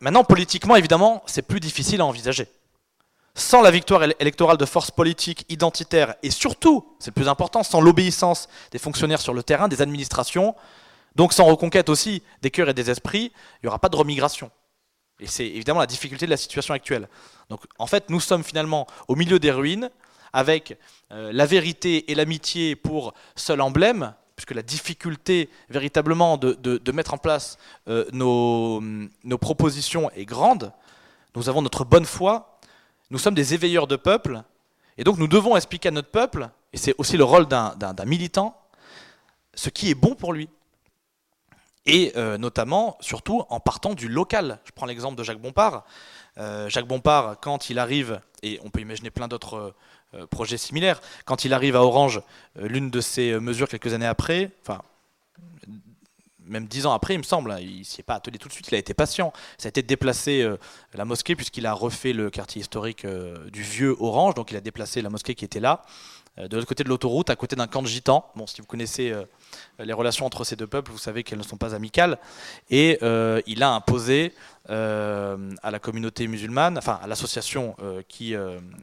maintenant, politiquement, évidemment, c'est plus difficile à envisager. Sans la victoire électorale de forces politiques identitaires et surtout, c'est le plus important, sans l'obéissance des fonctionnaires sur le terrain, des administrations, donc sans reconquête aussi des cœurs et des esprits, il n'y aura pas de remigration. Et c'est évidemment la difficulté de la situation actuelle. Donc en fait, nous sommes finalement au milieu des ruines, avec euh, la vérité et l'amitié pour seul emblème, puisque la difficulté véritablement de, mettre en place euh, nos, nos propositions est grande. Nous avons notre bonne foi, nous sommes des éveilleurs de peuple, et donc nous devons expliquer à notre peuple, et c'est aussi le rôle d'un militant, ce qui est bon pour lui. Et euh, notamment, surtout, en partant du local. Je prends l'exemple de Jacques Bompard. Euh, Jacques Bompard, quand il arrive, et on peut imaginer plein d'autres euh, projets similaires, quand il arrive à Orange, l'une de ses mesures quelques années après, enfin, même dix ans après, il me semble, hein, il s'y est pas attelé tout de suite, il a été patient. Ça a été de déplacer euh, la mosquée, puisqu'il a refait le quartier historique euh, du vieux Orange, donc il a déplacé la mosquée qui était là, de l'autre côté de l'autoroute, à côté d'un camp de gitans. Si vous connaissez les relations entre ces deux peuples, vous savez qu'elles ne sont pas amicales. Et il a imposé à la communauté musulmane, enfin à l'association qui,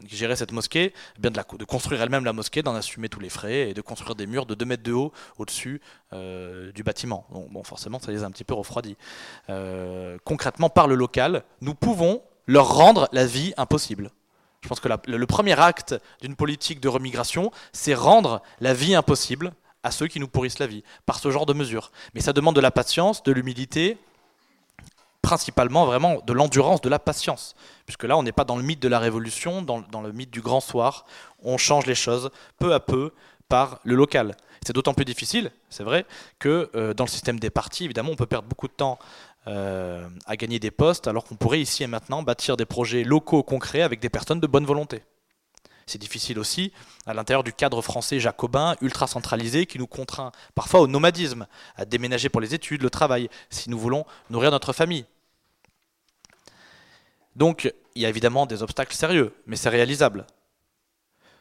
gérait cette mosquée, eh de construire elle-même la mosquée, d'en assumer tous les frais et de construire des murs de 2 mètres de haut au-dessus du bâtiment. Donc, bon, forcément, ça les a un petit peu refroidis. concrètement, par le local, nous pouvons leur rendre la vie impossible. Je pense que le premier acte d'une politique de remigration, c'est rendre la vie impossible à ceux qui nous pourrissent la vie, par ce genre de mesures. Mais ça demande de la patience, de l'humilité, principalement vraiment de l'endurance, de la patience. Puisque là, on n'est pas dans le mythe de la révolution, dans, le mythe du grand soir. On change les choses peu à peu par le local. C'est d'autant plus difficile, c'est vrai, que euh, dans le système des partis, évidemment, on peut perdre beaucoup de temps euh, à gagner des postes, alors qu'on pourrait ici et maintenant bâtir des projets locaux concrets avec des personnes de bonne volonté. C'est difficile aussi à l'intérieur du cadre français jacobin, ultra centralisé, qui nous contraint parfois au nomadisme, à déménager pour les études, le travail, si nous voulons nourrir notre famille. Donc il y a évidemment des obstacles sérieux, mais c'est réalisable.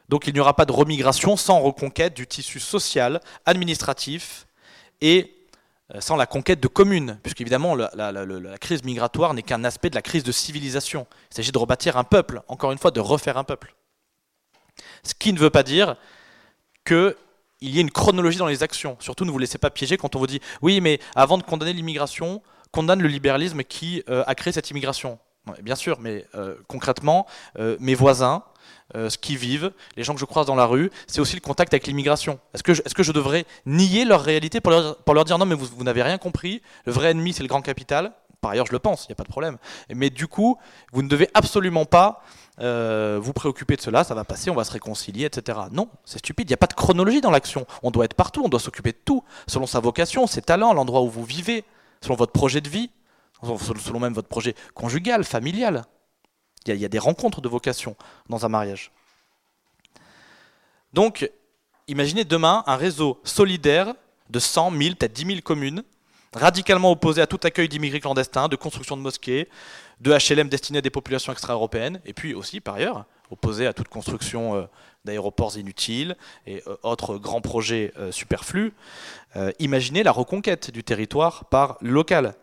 Donc il n'y aura pas de remigration sans reconquête du tissu social, administratif et sans la conquête de communes, puisqu'évidemment la, la, crise migratoire n'est qu'un aspect de la crise de civilisation. Il s'agit de rebâtir un peuple, encore une fois, de refaire un peuple. Ce qui ne veut pas dire qu'il y ait une chronologie dans les actions. Surtout, ne vous laissez pas piéger quand on vous dit oui, mais avant de condamner l'immigration, condamne le libéralisme qui euh, a créé cette immigration. bien sûr, mais euh, concrètement, mes voisins, euh, ce qu'ils vivent, les gens que je croise dans la rue, c'est aussi le contact avec l'immigration. Est-ce que, je, devrais nier leur réalité pour leur, dire non mais vous, vous n'avez rien compris, le vrai ennemi c'est le grand capital? Par ailleurs je le pense, il n'y a pas de problème. Mais du coup, vous ne devez absolument pas euh, vous préoccuper de cela, ça va passer, on va se réconcilier, etc. Non, c'est stupide, il n'y a pas de chronologie dans l'action. On doit être partout, on doit s'occuper de tout, selon sa vocation, ses talents, l'endroit où vous vivez, selon votre projet de vie, selon même votre projet conjugal, familial. Il y, a, des rencontres de vocation dans un mariage. Donc, imaginez demain un réseau solidaire de 100, 1000, peut-être 10 000 communes, radicalement opposé à tout accueil d'immigrés clandestins, de construction de mosquées, de HLM destinés à des populations extra-européennes, et puis aussi, par ailleurs, opposé à toute construction d'aéroports inutiles et autres grands projets superflus. imaginez la reconquête du territoire par le local.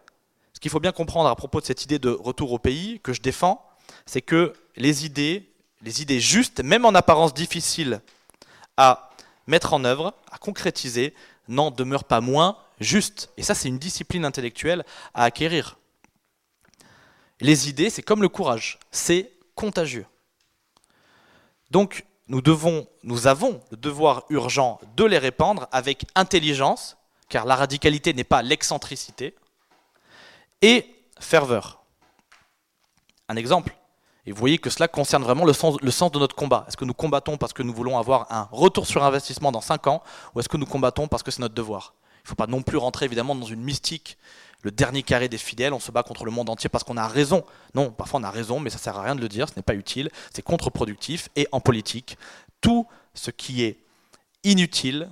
Ce qu'il faut bien comprendre à propos de cette idée de retour au pays que je défends, c'est que les idées, les idées justes, même en apparence difficiles à mettre en œuvre, à concrétiser, n'en demeurent pas moins justes. Et ça, c'est une discipline intellectuelle à acquérir. Les idées, c'est comme le courage, c'est contagieux. Donc, nous, devons, nous avons le devoir urgent de les répandre avec intelligence, car la radicalité n'est pas l'excentricité, et ferveur. Un exemple, et vous voyez que cela concerne vraiment le sens, de notre combat. Est-ce que nous combattons parce que nous voulons avoir un retour sur investissement dans 5 ans, ou est-ce que nous combattons parce que c'est notre devoir? Il ne faut pas non plus rentrer évidemment dans une mystique, le dernier carré des fidèles, on se bat contre le monde entier parce qu'on a raison. Non, parfois on a raison, mais ça ne sert à rien de le dire, ce n'est pas utile, c'est contre-productif, et en politique, tout ce qui est inutile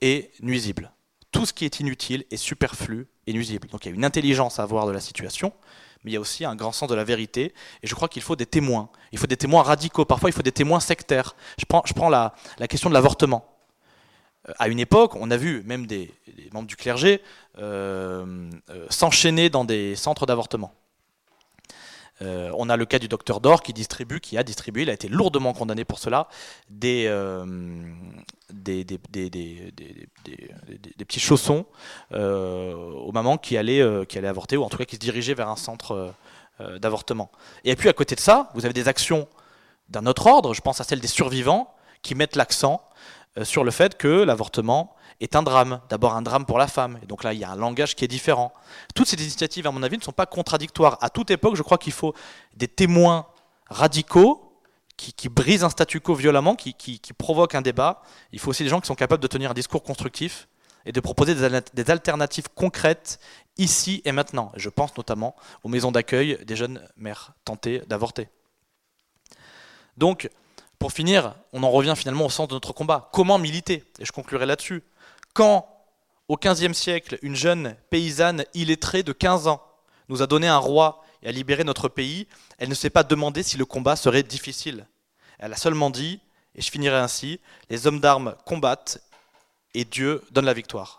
est nuisible. Tout ce qui est inutile est superflu et nuisible. Donc il y a une intelligence à avoir de la situation, mais il y a aussi un grand sens de la vérité. Et je crois qu'il faut des témoins. Il faut des témoins radicaux. Parfois, il faut des témoins sectaires. Je prends, la, question de l'avortement. Euh, à une époque, on a vu même des, membres du clergé euh, euh, s'enchaîner dans des centres d'avortement. Euh, on a le cas du docteur Dor qui distribue, qui a distribué, il a été lourdement condamné pour cela, des, euh, des, petits chaussons euh, aux mamans qui allaient, qui allaient avorter, ou en tout cas qui se dirigeaient vers un centre d'avortement. Et puis à côté de ça, vous avez des actions d'un autre ordre, je pense à celle des survivants, qui mettent l'accent sur le fait que l'avortement est un drame. D'abord un drame pour la femme. Et donc là, il y a un langage qui est différent. Toutes ces initiatives, à mon avis, ne sont pas contradictoires. À toute époque, je crois qu'il faut des témoins radicaux qui, brisent un statu quo violemment, qui, provoquent un débat. Il faut aussi des gens qui sont capables de tenir un discours constructif et de proposer des alternatives concrètes ici et maintenant. Je pense notamment aux maisons d'accueil des jeunes mères tentées d'avorter. Donc, pour finir, on en revient finalement au sens de notre combat. Comment militer? Et je conclurai là-dessus. Quand, au XVe siècle, une jeune paysanne illettrée de 15 ans nous a donné un roi et a libéré notre pays, elle ne s'est pas demandé si le combat serait difficile. Elle a seulement dit, et je finirai ainsi, les hommes d'armes combattent et Dieu donne la victoire.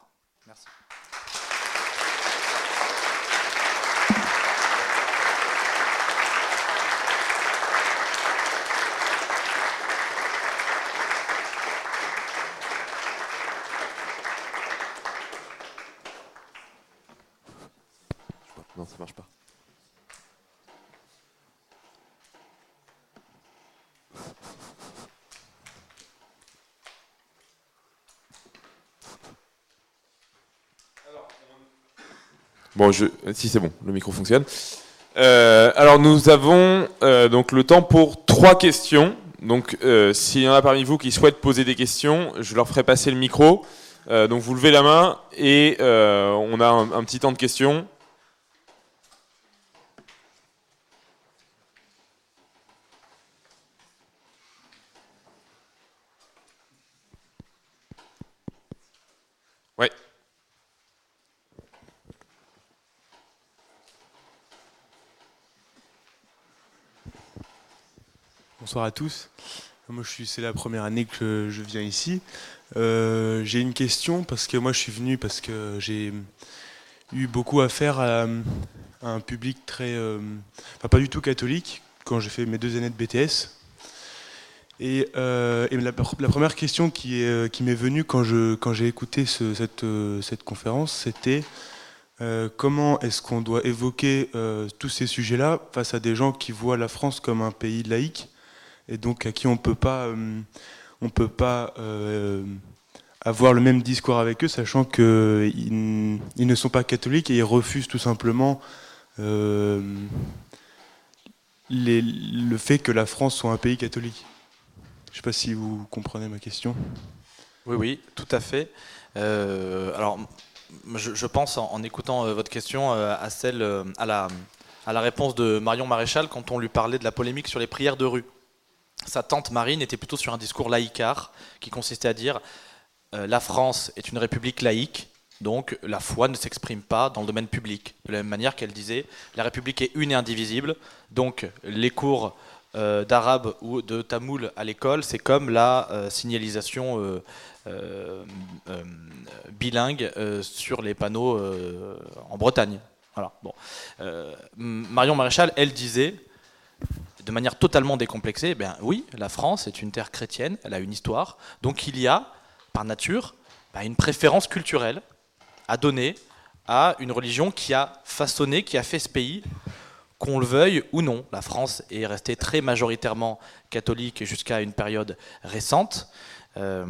Bon, si c'est bon, le micro fonctionne. Euh, alors nous avons euh, donc le temps pour trois questions. Donc euh, s'il y en a parmi vous qui souhaitent poser des questions, je leur ferai passer le micro. donc vous levez la main et on a un, petit temps de questions. Ouais. À tous. Moi, c'est la première année que je viens ici. Euh, j'ai une question parce que moi, je suis venu parce que j'ai eu beaucoup à faire à, un public très, euh, enfin, pas du tout catholique quand j'ai fait mes deux années de BTS. Et, euh, la, première question qui, est, qui m'est venue quand, j'ai écouté cette conférence, c'était comment est-ce qu'on doit évoquer tous ces sujets-là face à des gens qui voient la France comme un pays laïque? Et donc à qui on peut pas, euh, peut pas euh, avoir le même discours avec eux, sachant qu'ils ils ne sont pas catholiques et ils refusent tout simplement euh, le fait que la France soit un pays catholique. Je ne sais pas si vous comprenez ma question. Oui, oui, tout à fait. alors, je, pense en, écoutant votre question à celle, à la réponse de Marion Maréchal quand on lui parlait de la polémique sur les prières de rue sa tante Marine était plutôt sur un discours laïcard qui consistait à dire euh, la France est une république laïque, donc la foi ne s'exprime pas dans le domaine public. De la même manière qu'elle disait la République est une et indivisible, donc les cours d'arabe ou de tamoul à l'école, c'est comme la signalisation bilingue sur les panneaux en Bretagne. Marion Maréchal, elle disait de manière totalement décomplexée, eh oui, la France est une terre chrétienne, elle a une histoire, donc il y a, par nature, bah, une préférence culturelle à donner à une religion qui a façonné, qui a fait ce pays, qu'on le veuille ou non. La France est restée très majoritairement catholique jusqu'à une période récente. Euh,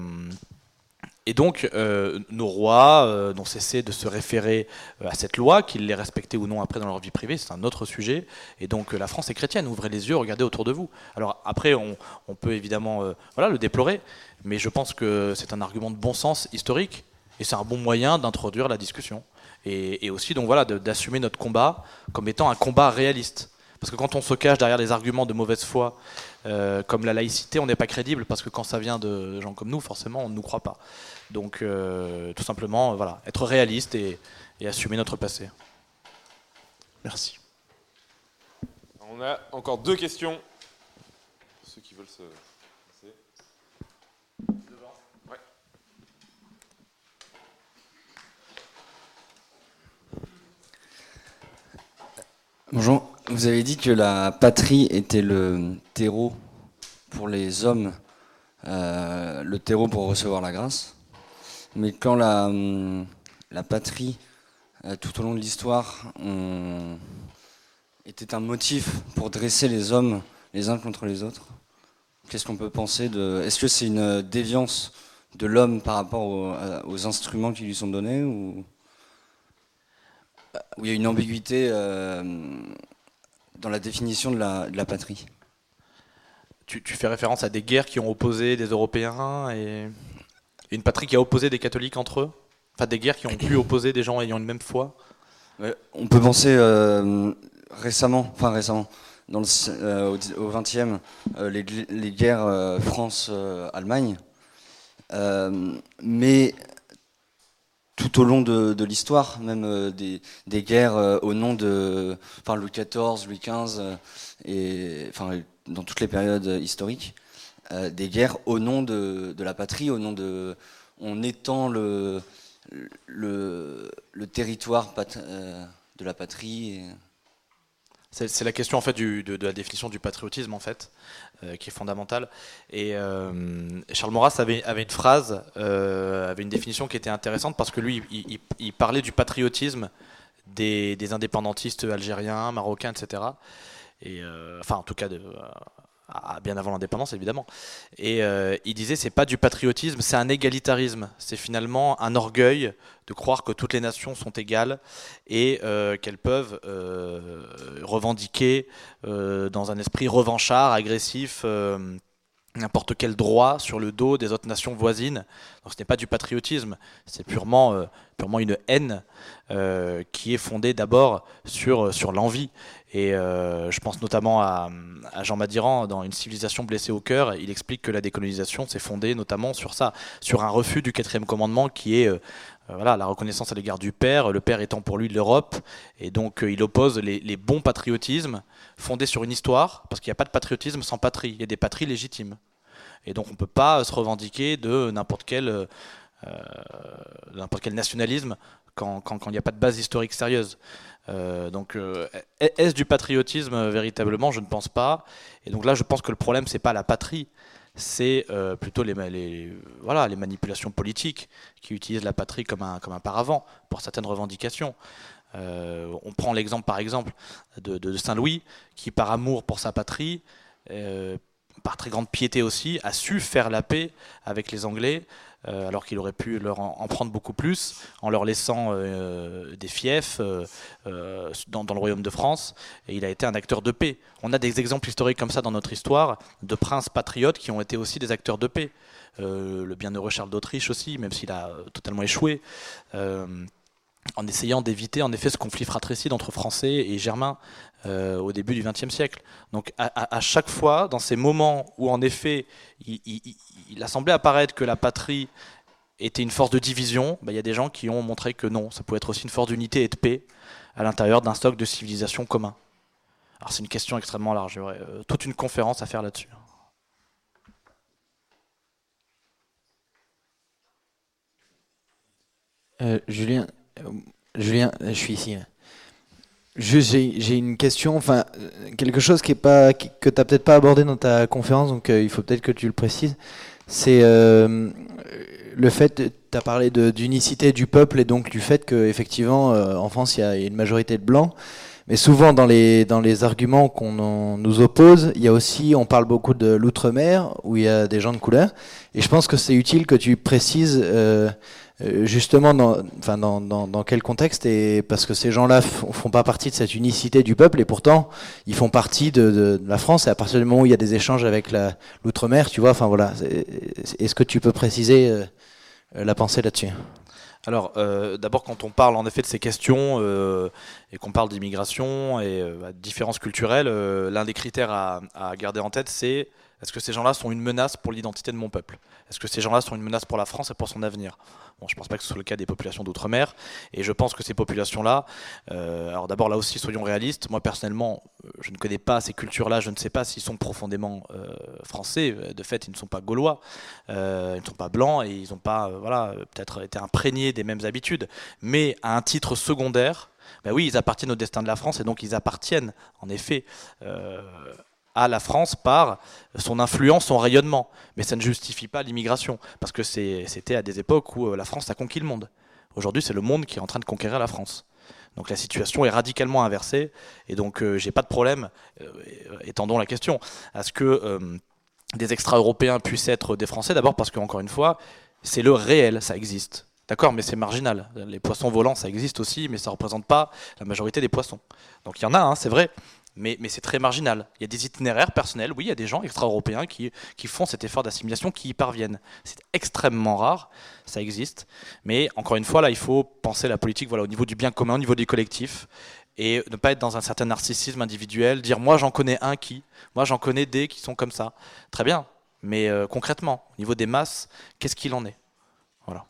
et donc, euh, nos rois euh, n'ont cessé de se référer euh, à cette loi, qu'ils les respectaient ou non après dans leur vie privée, c'est un autre sujet. Et donc, la France est chrétienne, ouvrez les yeux, regardez autour de vous. Alors, après, on, peut évidemment voilà, le déplorer, mais je pense que c'est un argument de bon sens historique, et c'est un bon moyen d'introduire la discussion. Et, aussi, d'assumer notre combat comme étant un combat réaliste. Parce que quand on se cache derrière des arguments de mauvaise foi, euh, comme la laïcité, on n'est pas crédible, parce que quand ça vient de gens comme nous, forcément, on ne nous croit pas. Donc, euh, tout simplement, voilà, être réaliste et, assumer notre passé. Merci. On a encore deux questions. Ceux qui veulent se. Bonjour. Vous avez dit que la patrie était le terreau pour les hommes, euh, le terreau pour recevoir la grâce. Mais quand la, hum, patrie, euh, tout au long de l'histoire, était un motif pour dresser les hommes les uns contre les autres, qu'est-ce qu'on peut penser de. Est-ce que c'est une déviance de l'homme par rapport aux, instruments qui lui sont donnés ou il y a une ambiguïté euh, dans la définition de la, patrie. Tu, fais référence à des guerres qui ont opposé des Européens et une patrie qui a opposé des catholiques entre eux? Enfin, des guerres qui ont pu opposer des gens ayant une même foi? On peut penser euh, récemment, enfin récemment, dans le, euh, au XXe, euh, les, les, guerres France-Allemagne. mais tout au long de, l'histoire, même euh, des, guerres euh, au nom de enfin, Louis XIV, Louis XV, euh, et enfin, dans toutes les périodes historiques, des guerres au nom de, la patrie, au nom de. On étend le, le, territoire de la patrie. C'est la question en fait du, de, la définition du patriotisme en fait, euh, qui est fondamentale. Et euh, Charles Maurras avait, avait une phrase, euh, avait une définition qui était intéressante parce que lui, il, parlait du patriotisme des, indépendantistes algériens, marocains, etc. Et enfin, en tout cas, bien avant l'indépendance évidemment. Et euh, il disait c'est pas du patriotisme, c'est un égalitarisme. C'est finalement un orgueil de croire que toutes les nations sont égales et euh, qu'elles peuvent euh, revendiquer dans un esprit revanchard, agressif n'importe quel droit sur le dos des autres nations voisines. Ce n'est pas du patriotisme, c'est purement, euh, purement une haine euh, qui est fondée d'abord sur, sur l'envie. Et euh, je pense notamment à, Jean Madiran dans Une civilisation blessée au cœur. Il explique que la décolonisation s'est fondée notamment sur ça, sur un refus du quatrième commandement qui est voilà, la reconnaissance à l'égard du Père, le Père étant pour lui l'Europe. Et donc il oppose les, bons patriotismes fondés sur une histoire, parce qu'il n'y a pas de patriotisme sans patrie. Il y a des patries légitimes. Et donc on ne peut pas se revendiquer de n'importe quel, euh, nationalisme quand il n'y a pas de base historique sérieuse. Euh, donc, euh, est-ce du patriotisme véritablement? Je ne pense pas. Et donc là, je pense que le problème, c'est pas la patrie, c'est plutôt les, voilà, les manipulations politiques qui utilisent la patrie comme un, paravent pour certaines revendications. on prend l'exemple, par exemple, de, Saint-Louis, qui, par amour pour sa patrie, par très grande piété aussi, a su faire la paix avec les Anglais, euh, alors qu'il aurait pu leur en, prendre beaucoup plus, en leur laissant euh, des fiefs euh, dans, le royaume de France, et il a été un acteur de paix. On a des exemples historiques comme ça dans notre histoire, de princes patriotes qui ont été aussi des acteurs de paix. le bienheureux Charles d'Autriche aussi, même s'il a totalement échoué en essayant d'éviter en effet ce conflit fratricide entre Français et Germains euh, au début du XXe siècle. Donc à, chaque fois, dans ces moments où en effet il, a semblé apparaître que la patrie était une force de division, bah, il y a des gens qui ont montré que non, ça pouvait être aussi une force d'unité et de paix à l'intérieur d'un stock de civilisation commun. Alors c'est une question extrêmement large, y aurait toute une conférence à faire là-dessus. Julien, Julien, je suis ici. J'ai une question, enfin quelque chose qui est pas que tu n'as peut-être pas abordé dans ta conférence, donc il faut peut-être que tu le précises. C'est le fait, tu as parlé d'unicité du peuple et donc du fait qu'effectivement, euh, en France, il y a une majorité de blancs. Mais souvent, dans les, dans les arguments qu'on nous oppose, il y a aussi, on parle beaucoup de l'outre-mer, où il y a des gens de couleur. Et je pense que c'est utile que tu précises euh, euh, justement dans, enfin dans, dans, dans, quel contexte, et parce que ces gens-là font pas partie de cette unicité du peuple, et pourtant, ils font partie de, de, la France. Et à partir du moment où il y a des échanges avec l'outre-mer, tu vois, enfin voilà. Est-ce que tu peux préciser euh, la pensée là-dessus? Alors, euh, d'abord, quand on parle en effet de ces questions euh, et qu'on parle d'immigration et de différences culturelles, l'un des critères à, garder en tête, c'est est-ce que ces gens-là sont une menace pour l'identité de mon peuple? Est-ce que ces gens-là sont une menace pour la France et pour son avenir? Bon, je ne pense pas que ce soit le cas des populations d'outre-mer. Et je pense que ces populations-là, euh, alors d'abord là aussi, soyons réalistes. Moi personnellement, euh, je ne connais pas ces cultures-là. Je ne sais pas s'ils sont profondément euh, français. De fait, ils ne sont pas gaulois. ils ne sont pas blancs et ils n'ont pas, voilà, peut-être été imprégnés des mêmes habitudes. Mais à un titre secondaire, ben oui, ils appartiennent au destin de la France et donc ils appartiennent, en effet, à la France par son influence, son rayonnement. Mais ça ne justifie pas l'immigration, parce que c'était à des époques où euh, la France a conquis le monde. Aujourd'hui, c'est le monde qui est en train de conquérir la France. Donc la situation est radicalement inversée, et donc euh, j'ai pas de problème, euh, étendons la question, à ce que des extra-européens puissent être des Français, d'abord parce que, encore une fois, c'est le réel, ça existe. D'accord, mais c'est marginal. Les poissons volants, ça existe aussi, mais ça ne représente pas la majorité des poissons. Donc il y en a, hein, c'est vrai, mais, c'est très marginal. Il y a des itinéraires personnels, oui, il y a des gens extra-européens qui, font cet effort d'assimilation, qui y parviennent. C'est extrêmement rare, ça existe. Mais encore une fois, là, il faut penser la politique voilà, au niveau du bien commun, au niveau du collectif, et ne pas être dans un certain narcissisme individuel, dire moi j'en connais un qui, moi j'en connais des qui sont comme ça. Très bien, mais euh, concrètement, au niveau des masses, qu'est-ce qu'il en est? Voilà.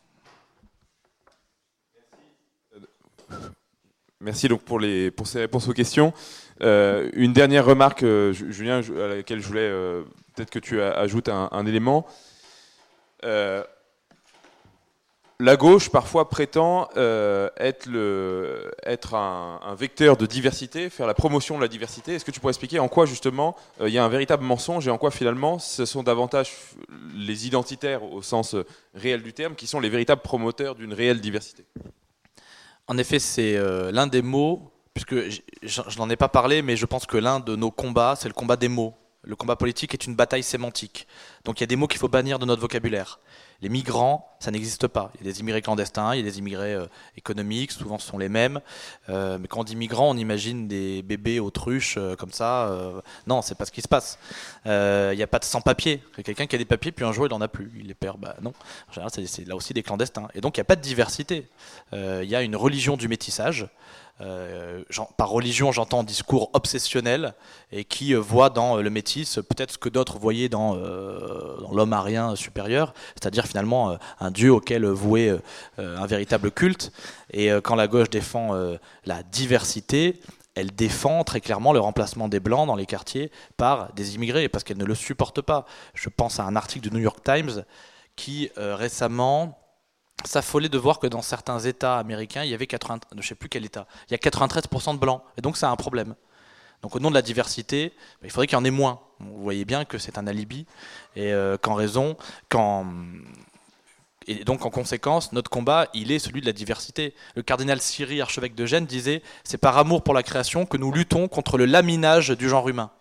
Merci donc pour, les, pour ces réponses aux questions. Euh, une dernière remarque, euh, Julien, à laquelle je voulais euh, peut-être que tu ajoutes un, élément. la gauche parfois prétend être, être un, vecteur de diversité, faire la promotion de la diversité. Est-ce que tu pourrais expliquer en quoi justement il y a un véritable mensonge et en quoi finalement ce sont davantage les identitaires au sens réel du terme qui sont les véritables promoteurs d'une réelle diversité? En effet, c'est l'un des mots puisque je n'en ai pas parlé, mais je pense que l'un de nos combats, c'est le combat des mots. Le combat politique est une bataille sémantique. Donc il y a des mots qu'il faut bannir de notre vocabulaire. Les migrants, ça n'existe pas. Il y a des immigrés clandestins, il y a des immigrés euh, économiques, souvent ce sont les mêmes. Euh, mais quand on dit migrants, on imagine des bébés autruches euh, comme ça. non, c'est pas ce qui se passe. Il n'y a pas de sans-papiers. Quelqu'un qui a des papiers, puis un jour il n'en a plus. Il les perd. Bah, non. En général, c'est là aussi des clandestins. Et donc il n'y a pas de diversité. Il y a une religion du métissage. Euh, par religion, j'entends discours obsessionnel et qui euh, voit dans euh, le métis peut-être ce que d'autres voyaient dans, l'homme arien supérieur, c'est-à-dire finalement un dieu auquel vouer un véritable culte. Et quand la gauche défend la diversité, elle défend très clairement le remplacement des blancs dans les quartiers par des immigrés parce qu'elle ne le supporte pas. Je pense à un article du New York Times qui récemment s'affoler de voir que dans certains États américains, il y avait 80, je sais plus quel État, il y a 93% de blancs, et donc c'est un problème. Donc au nom de la diversité, bah, il faudrait qu'il y en ait moins. Vous voyez bien que c'est un alibi, et euh, qu'en raison, quand et donc en conséquence, notre combat, il est celui de la diversité. Le cardinal Siri, archevêque de Gênes, disait c'est par amour pour la création que nous luttons contre le laminage du genre humain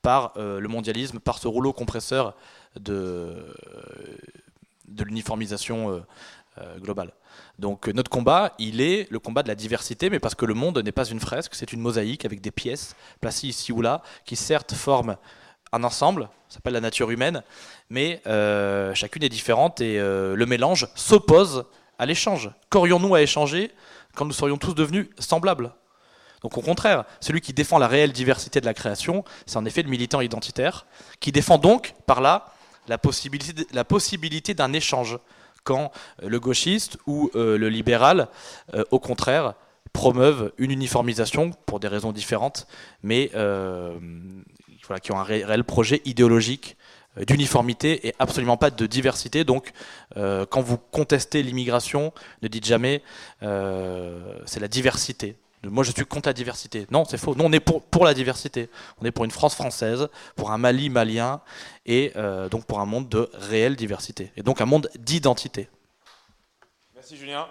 par euh, le mondialisme, par ce rouleau compresseur de, de l'uniformisation. Euh, euh, globale. Donc euh, notre combat, il est le combat de la diversité, mais parce que le monde n'est pas une fresque, c'est une mosaïque avec des pièces placées ici ou là, qui certes forment un ensemble, ça s'appelle la nature humaine, mais euh, chacune est différente et le mélange s'oppose à l'échange. Qu'aurions-nous à échanger quand nous serions tous devenus semblables? Donc au contraire, celui qui défend la réelle diversité de la création, c'est en effet le militant identitaire, qui défend donc par là la possibilité d'un échange quand euh, le gauchiste ou euh, le libéral, euh, au contraire, promeuvent une uniformisation pour des raisons différentes, mais qui ont un réel projet idéologique d'uniformité et absolument pas de diversité. Donc, quand vous contestez l'immigration, ne dites jamais c'est la diversité moi je suis contre la diversité. Non, c'est faux. Nous, on est pour, pour la diversité. On est pour une France française, pour un Mali malien, et euh, donc pour un monde de réelle diversité. Et donc un monde d'identité. Merci Julien.